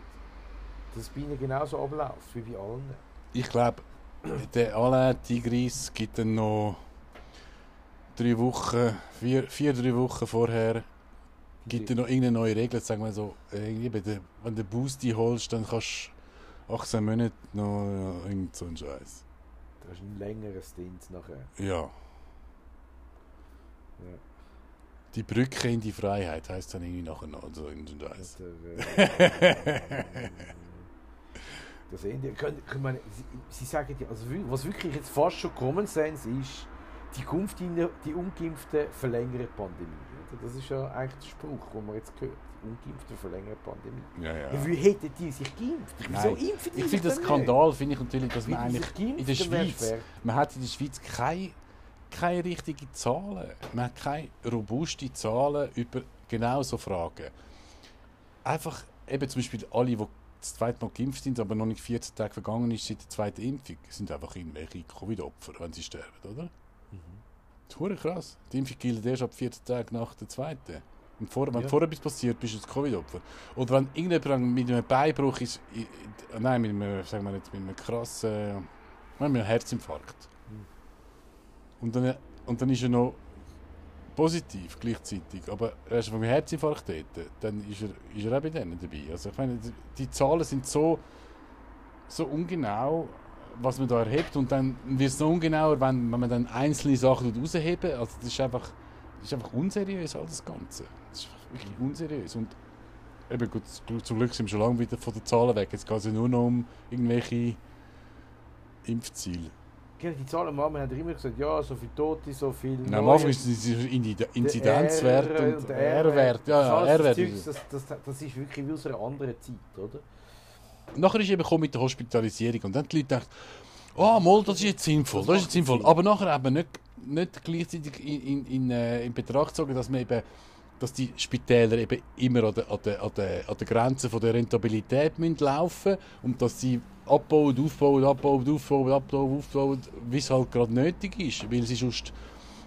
Dass es bei ihnen genauso abläuft wie bei allen. Ich glaube, der Alain Tigris gibt dann noch drei Wochen, vier, vier drei Wochen vorher, gibt er noch irgendeine neue Regel. Sagen wir so, äh, wenn du Boost holst, dann kannst du 18 Monate noch irgend so einen Scheiß. Das ist ein längerer Stint nachher. Ja. Ja. Die Brücke in die Freiheit heißt dann irgendwie nachher noch so irgendein Scheiß. Das Ende. Können, können meine, sie, sie sagen ja, also was wirklich jetzt fast schon Common Sense ist, die, Geimpften, die Ungeimpften verlängern die Pandemie. Das ist ja eigentlich der Spruch, den man jetzt hört. Die Ungeimpften verlängern die Pandemie. Ja, ja. Ja. Wie hätten die sich geimpft? Wieso impfen die Ich sich finde das dann Skandal, finde ich natürlich, dass nicht? man die eigentlich in der Schweiz, man hat in der Schweiz keine, keine richtigen Zahlen. Man hat keine robuste Zahlen über genau so Fragen. Einfach eben zum Beispiel alle, die das zweite Mal geimpft sind, aber noch nicht 14 Tage vergangen ist seit der zweiten Impfung, sind einfach irgendwelche Covid-Opfer, wenn sie sterben, oder? Das ist krass. Die Impfung gilt erst ab 14 Tagen nach der zweiten. Und vor, wenn Ja. vorher etwas passiert, bist du ein Covid-Opfer. Oder wenn irgendjemand mit einem Beinbruch ist, i- i- nein, mit einem, sagen wir jetzt, mit einem krassen, mit einem Herzinfarkt. Mhm. Und dann, und dann ist er noch positiv gleichzeitig, aber er ist vom Herzinfarkt dort, dann ist er, ist er auch bei denen dabei. Also ich meine, die- Zahlen sind so, so ungenau, was man da erhebt und dann wird es noch ungenauer, wenn, wenn man dann einzelne Sachen rausheben Also das ist einfach, das ist einfach unseriös, all das Ganze. Das ist wirklich unseriös und eben gut, zum Glück sind wir schon lange wieder von den Zahlen weg. Jetzt geht es ja nur noch um irgendwelche Impfziele. Die Zahlen am Anfang haben immer gesagt, ja, so viele Tote, so viel. Und am Anfang ist es Inzidenzwert und der R-Wert. Ja, ja, das, das, das, das ist wirklich wie aus einer anderen Zeit, oder? Nachher ist eben mit der Hospitalisierung und dann die Leute dachten, oh, mal, das ist jetzt sinnvoll, Das ist jetzt sinnvoll. Sinn. Aber nachher wir nicht, nicht gleichzeitig in, in, in, äh, in Betracht gezogen, dass man eben dass die Spitäler eben immer an der, an der, an der, an der Grenze von der Rentabilität müssen laufen und dass sie abbauen, aufbauen, abbauen, aufbauen, abbauen, aufbauen, wie es halt gerade nötig ist. Weil sie sonst,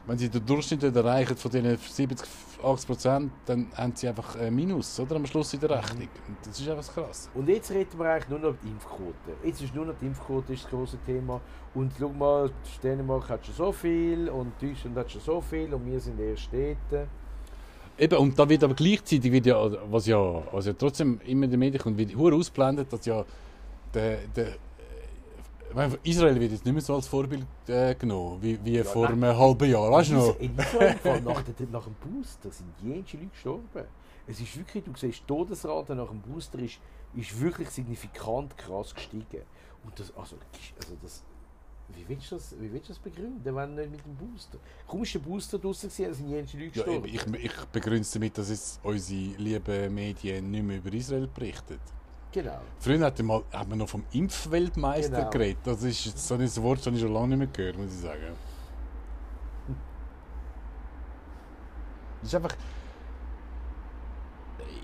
wenn sie den Durchschnitt nicht erreichen von diesen 70, 80 Prozent, dann haben sie einfach ein Minus oder, am Schluss in der Rechnung. Und das ist einfach krass. Und jetzt reden wir eigentlich nur noch über die Impfquote. Jetzt ist nur noch die Impfquote das große Thema. Und schau mal, Dänemark hat schon so viel und Deutschland hat schon so viel und wir sind erst dort. Eben, und da wird aber gleichzeitig, wird ja, was ja, was ja trotzdem immer in den Medien kommt, wird hure ausblendet, dass ja der, der, Israel wird jetzt nicht mehr so als Vorbild äh, genommen, wie, wie Ja, vor nein. einem halben Jahr, weißt du noch? In Israel der, nach dem Booster sind jenste Leute gestorben. Es ist wirklich, du siehst, die Todesrate nach dem Booster ist, ist wirklich signifikant krass gestiegen. Und das, also, also das, wie willst du das, wie willst du das begründen, wenn nicht mit dem Booster? Der Booster draussen gewesen, dann sind jenste Leute Ja, gestorben. ich, ich begründe es damit, dass jetzt unsere lieben Medien nicht mehr über Israel berichten. genau. Früher hat man, hat man noch vom Impfweltmeister Genau. geredet. Das ist so ein Wort, das ich schon lange nicht mehr gehört, muss ich sagen. Das ist einfach.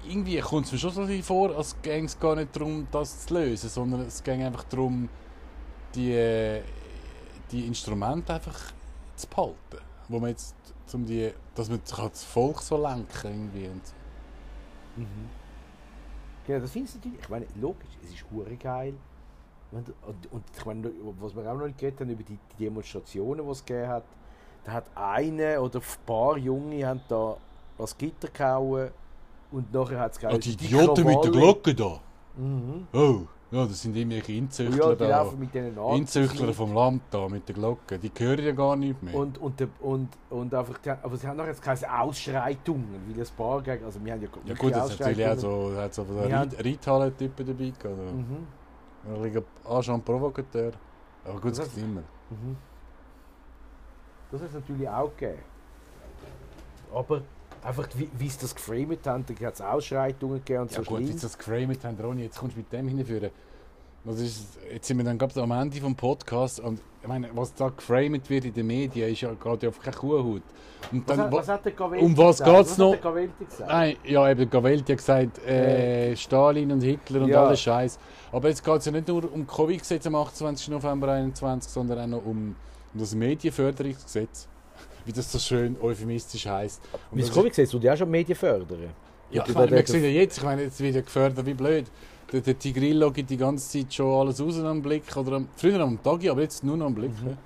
Irgendwie kommt es mir schon so vor, als ging es gar nicht darum, das zu lösen, sondern es ging einfach darum, die, äh, die Instrumente einfach zu behalten. Wo man jetzt, um die, dass man das Volk so lenken irgendwie. Und so. Genau, das findest du natürlich. Ich meine, logisch, es ist hure geil. Und, und ich meine, was wir auch noch nicht geredet haben über die, die Demonstrationen, die es gegeben hat, da hat eine oder ein paar Junge haben da ans Gitter gehauen und nachher hat es Ah, die Idioten mit der Glocke da! Mhm. Oh, ja, das sind irgendwelche Ja, Inzüchtler die da. laufen mit denen an. Inzüchtler vom Land da mit der Glocke. Die hören ja gar nicht mehr. Und, und, und, und einfach, die, aber sie haben nachher jetzt keine Ausschreitungen, weil ein paar gegen, also wir haben ja, ja gut, das ist natürlich auch so, hat so Reithalle-Typen dabei gehabt. oder? Mhm. Ein richtiger Agent Provocateur. Aber gut, Das das gibt immer. Mhm. Das hat es natürlich auch gegeben. Aber einfach, wie, wie sie das geframed haben, da hat es Ausschreitungen gegeben und Ja so gut, schlimm. jetzt das geframed haben, Ronny, jetzt kommst du mit dem hinführen. Das ist, jetzt sind wir dann gerade am Ende vom Podcast und ich meine, was da geframed wird in den Medien, ist ja gerade auf keine Kuhhaut. Und Was, dann, hat, was hat der Gavelti um was gesagt? geht's noch? Was gesagt? Nein, ja, eben Gavelti hat gesagt, äh, Stalin und Hitler und Ja. alles Scheiß. Aber jetzt geht es ja nicht nur um Covid-Gesetz am 28. November 2021, sondern auch noch um das Medienförderungsgesetz, wie das so schön euphemistisch Wie das das Covid-Gesetz, du ja schon Medien fördern. Ja, ich meine, wir sehen ja jetzt, ich meine, jetzt wird ja gefördert wie blöd. Der, der Tigrillo gibt die ganze Zeit schon alles raus am Blick. Oder am, früher am Tag, aber jetzt nur noch am Blick. Mhm. ja.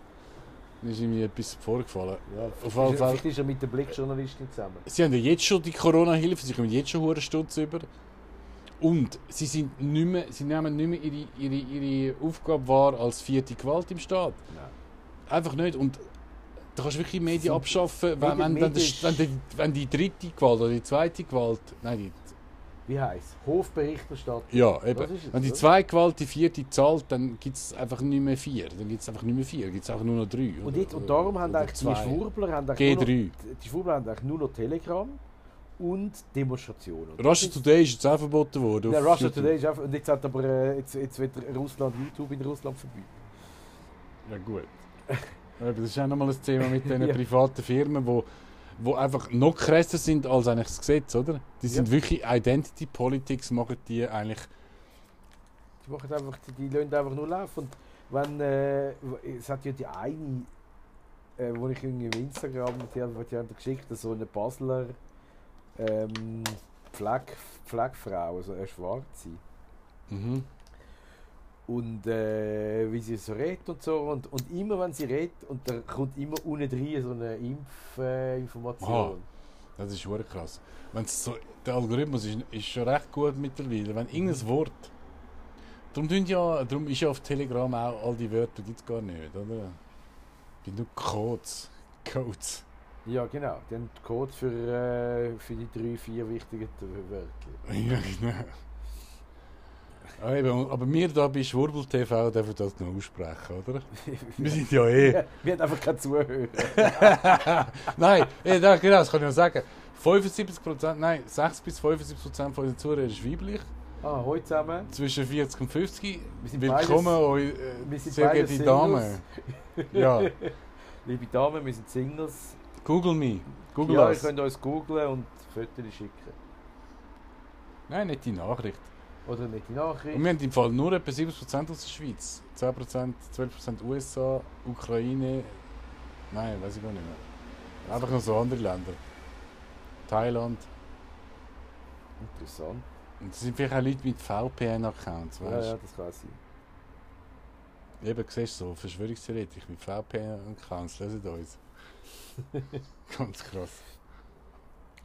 Dann ist ihm etwas vorgefallen. Ja, Auf jeden Fall. ist er mit der Blickjournalistin zusammen. Sie haben ja jetzt schon die Corona-Hilfe, sie kommen jetzt schon hohe Stutz über. Und sie, sind nicht mehr, sie nehmen nicht mehr ihre, ihre, ihre Aufgabe wahr als vierte Gewalt im Staat. Nein. Einfach nicht. Und da kannst du wirklich Medien Sind- abschaffen, wenn, wenn, wenn, das- wenn, die, wenn die dritte Gewalt oder die zweite Gewalt. Nein, die, Wie heisst Hofberichterstattung. Ja, eben. Das es, Wenn die zweite Gewalt die vierte zahlt, dann gibt es einfach nicht mehr vier. Dann gibt es einfach nicht mehr vier, gibt es einfach nur noch drei. Und, oder- jetzt, und darum haben eigentlich die zwei. Schwurbler haben eigentlich nur G3. noch, die Schwurbler haben eigentlich nur noch Telegram und Demonstrationen. Und Russia Today ist jetzt auch verboten worden. Ja, Russia YouTube. Today ist einfach, und jetzt hat aber äh, jetzt, jetzt wird Russland YouTube in Russland verbieten. Ja, gut. Das ist auch nochmal ein Thema mit diesen Ja. privaten Firmen, wo, wo einfach noch krasser sind als eigentlich das Gesetz, oder? Die sind Ja. wirklich Identity Politics, machen die eigentlich. Die machen einfach, die, die lassen einfach nur laufen. Und wenn, äh, es hat ja die eine, äh, wo ich irgendwie im Instagram, die haben, die haben geschickt, so eine Basler ähm, Pfleg, Pflegefrau, also eine Schwarze. Mhm. Und äh, wie sie so redet und so. Und, und immer wenn sie redet, und da kommt immer unten drin so eine Impfinformation. Äh. Das ist schon krass. Wenn's so, der Algorithmus ist, ist schon recht gut mittlerweile. Wenn irgendein Wort. Darum, tun ja, darum ist ja auf Telegram auch all die Wörter gibt's gar nicht, oder? Es gibt nur Codes. Codes. Ja, genau. Die haben die Code für, äh, für die drei, vier wichtigen Wörter. Ja, genau. Ah, eben, aber wir hier bei Schwurbel TV dürfen das noch aussprechen, oder? Wir sind ja eh. Wir haben einfach kein Zuhören. nein, genau, das kann ich noch sagen. 75%, nein, 60 bis 75% von unseren Zuhörern ist weiblich. Ah, heute zusammen. Zwischen 40 und 50. Wir sind Willkommen, beides- äh, sehr geehrte Damen. Ja, Liebe Damen, wir sind Singles. Google me. Google ja, ihr us. könnt uns googlen und Fotos schicken. Nein, nicht die Nachricht. Oder nicht die Nachricht. Und wir haben im Fall nur etwa 70% aus der Schweiz. 10%, 12% USA, Ukraine. Nein, weiß ich gar nicht mehr. Einfach noch so andere Länder. Thailand. Interessant. Und das sind vielleicht auch Leute mit VPN-Accounts, Ja, weißt ja, das kann sein. du? Eben, siehst du, so Verschwörungstheoretiker mit VPN-Accounts lesen uns. Ganz krass.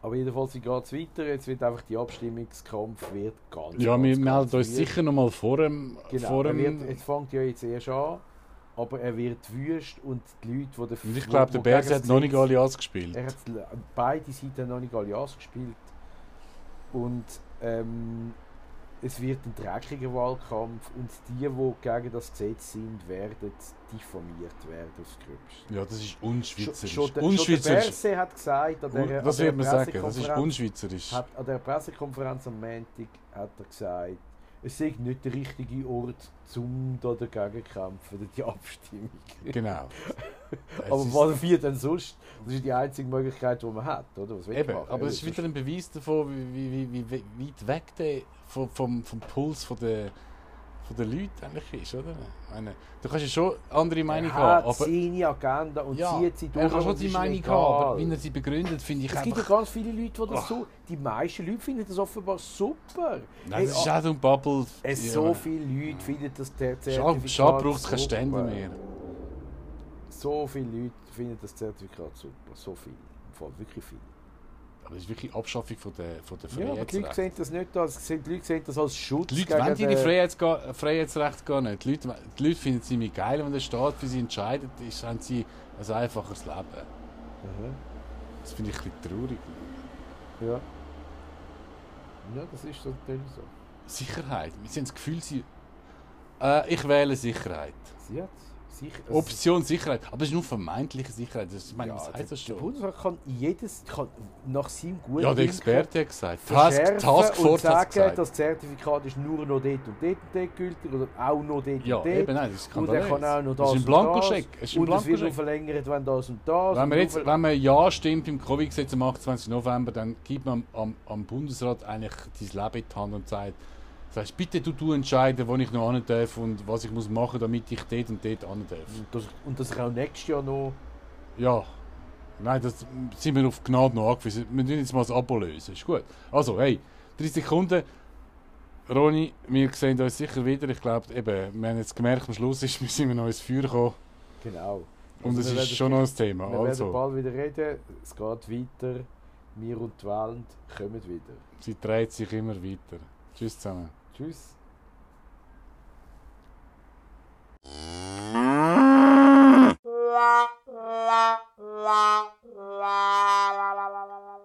Aber jedenfalls, geht es weiter? Jetzt wird einfach die Abstimmungskampf wird ganz Ja, ganz, wir melden uns sicher noch mal vor dem... Genau, vor er dem wird, es fängt ja jetzt erst an, aber er wird wüst und die Leute, die... und ich glaube, der Berse hat noch nicht alle ausgespielt. Er hat beide Seiten noch nicht alle ausgespielt. Und ähm, es wird ein dreckiger Wahlkampf und die, die gegen das Gesetz sind, werden diffamiert werden aufs Gröbste. Ja, das ist unschweizerisch. Schon, schon, der- schon der unschweizerisch. Berse hat gesagt, an der, das an wird man sagen, das ist unschweizerisch. hat an der Pressekonferenz am Montag hat er gesagt, es sei nicht der richtige Ort, um da dagegen zu kämpfen, oder die Abstimmung. Genau. Aber was wir denn sonst? Das ist die einzige Möglichkeit, die man hat, oder? Was Eben, aber es ist wieder ein Beweis davon, wie, wie, wie, wie weit weg der vom, vom, vom Puls von der, von der Leute eigentlich ist, oder? Meine, du kannst ja schon andere Meinung er haben, hat aber seine Agenda und ja, zieht sie durch. er kann schon die Meinung egal. haben, aber wie er sie begründet, finde ich es gibt ja ganz viele Leute, die das Ach. so. Die meisten Leute finden das offenbar super. Nein, das ist ah, auch so ein Bubble. es ja. so viele Leute finden das Schade, schade braucht es keine Stände mehr. So viele Leute finden das Zertifikat super. So viel. Im Fall wirklich viel. Aber das ist wirklich Abschaffung von der, von der Ja, aber die Leute Freiheitsrechte. sehen das nicht als, die Leute sehen das als Schutz. Die Leute wollen ihre Freiheitsga- Freiheitsrechte gar nicht. Die Leute, die Leute finden es ziemlich geil, wenn der Staat für sie entscheidet, ist, haben sie ein einfaches Leben. Mhm. Das finde ich ein bisschen traurig. Ja. Ja, das ist so natürlich so. Sicherheit. Wir haben das Gefühl, sie. Äh, ich wähle Sicherheit. Sie hat's. Sicher, also Option Sicherheit. Aber es ist nur vermeintliche Sicherheit. Das, ich meine, ja, was der, heißt das der schon? Bundesrat kann jedes kann nach seinem guten Ja, der Experte hat gesagt. Task, Taskforce und hat sagen, gesagt. das Zertifikat ist nur noch dort und dort und dort gültig oder auch noch dort ja, und dort. eben, nein, das ist und er kann auch noch das Das ist ein Blankoscheck. das. Es ist ein und es wird noch verlängert, wenn das und das. Wenn man, jetzt, wenn man Ja stimmt im Covid-Gesetz am 28. November, dann gibt man am, am Bundesrat eigentlich dein Leben in die Hand und sagt, sagst, bitte du, du entscheiden, wo ich noch hin darf und was ich muss machen, damit ich dort und dort hin darf. und das, und das auch nächstes Jahr noch. Ja, nein, das sind wir auf Gnade noch angewiesen. Wir müssen jetzt mal das Abo lösen, ist gut. Also, hey, 30 Sekunden. Roni, wir sehen uns sicher wieder. Ich glaube, eben, wir haben jetzt gemerkt, am Schluss ist, wir sind wir noch ins Feuer gekommen. Genau. Und Also es wir ist werden- schon noch ein Thema. Wir werden Also, bald wieder reden. Es geht weiter. Wir und die Welt kommen wieder. sie dreht sich immer weiter. Tschüss zusammen. Tschüss. la la la la la la la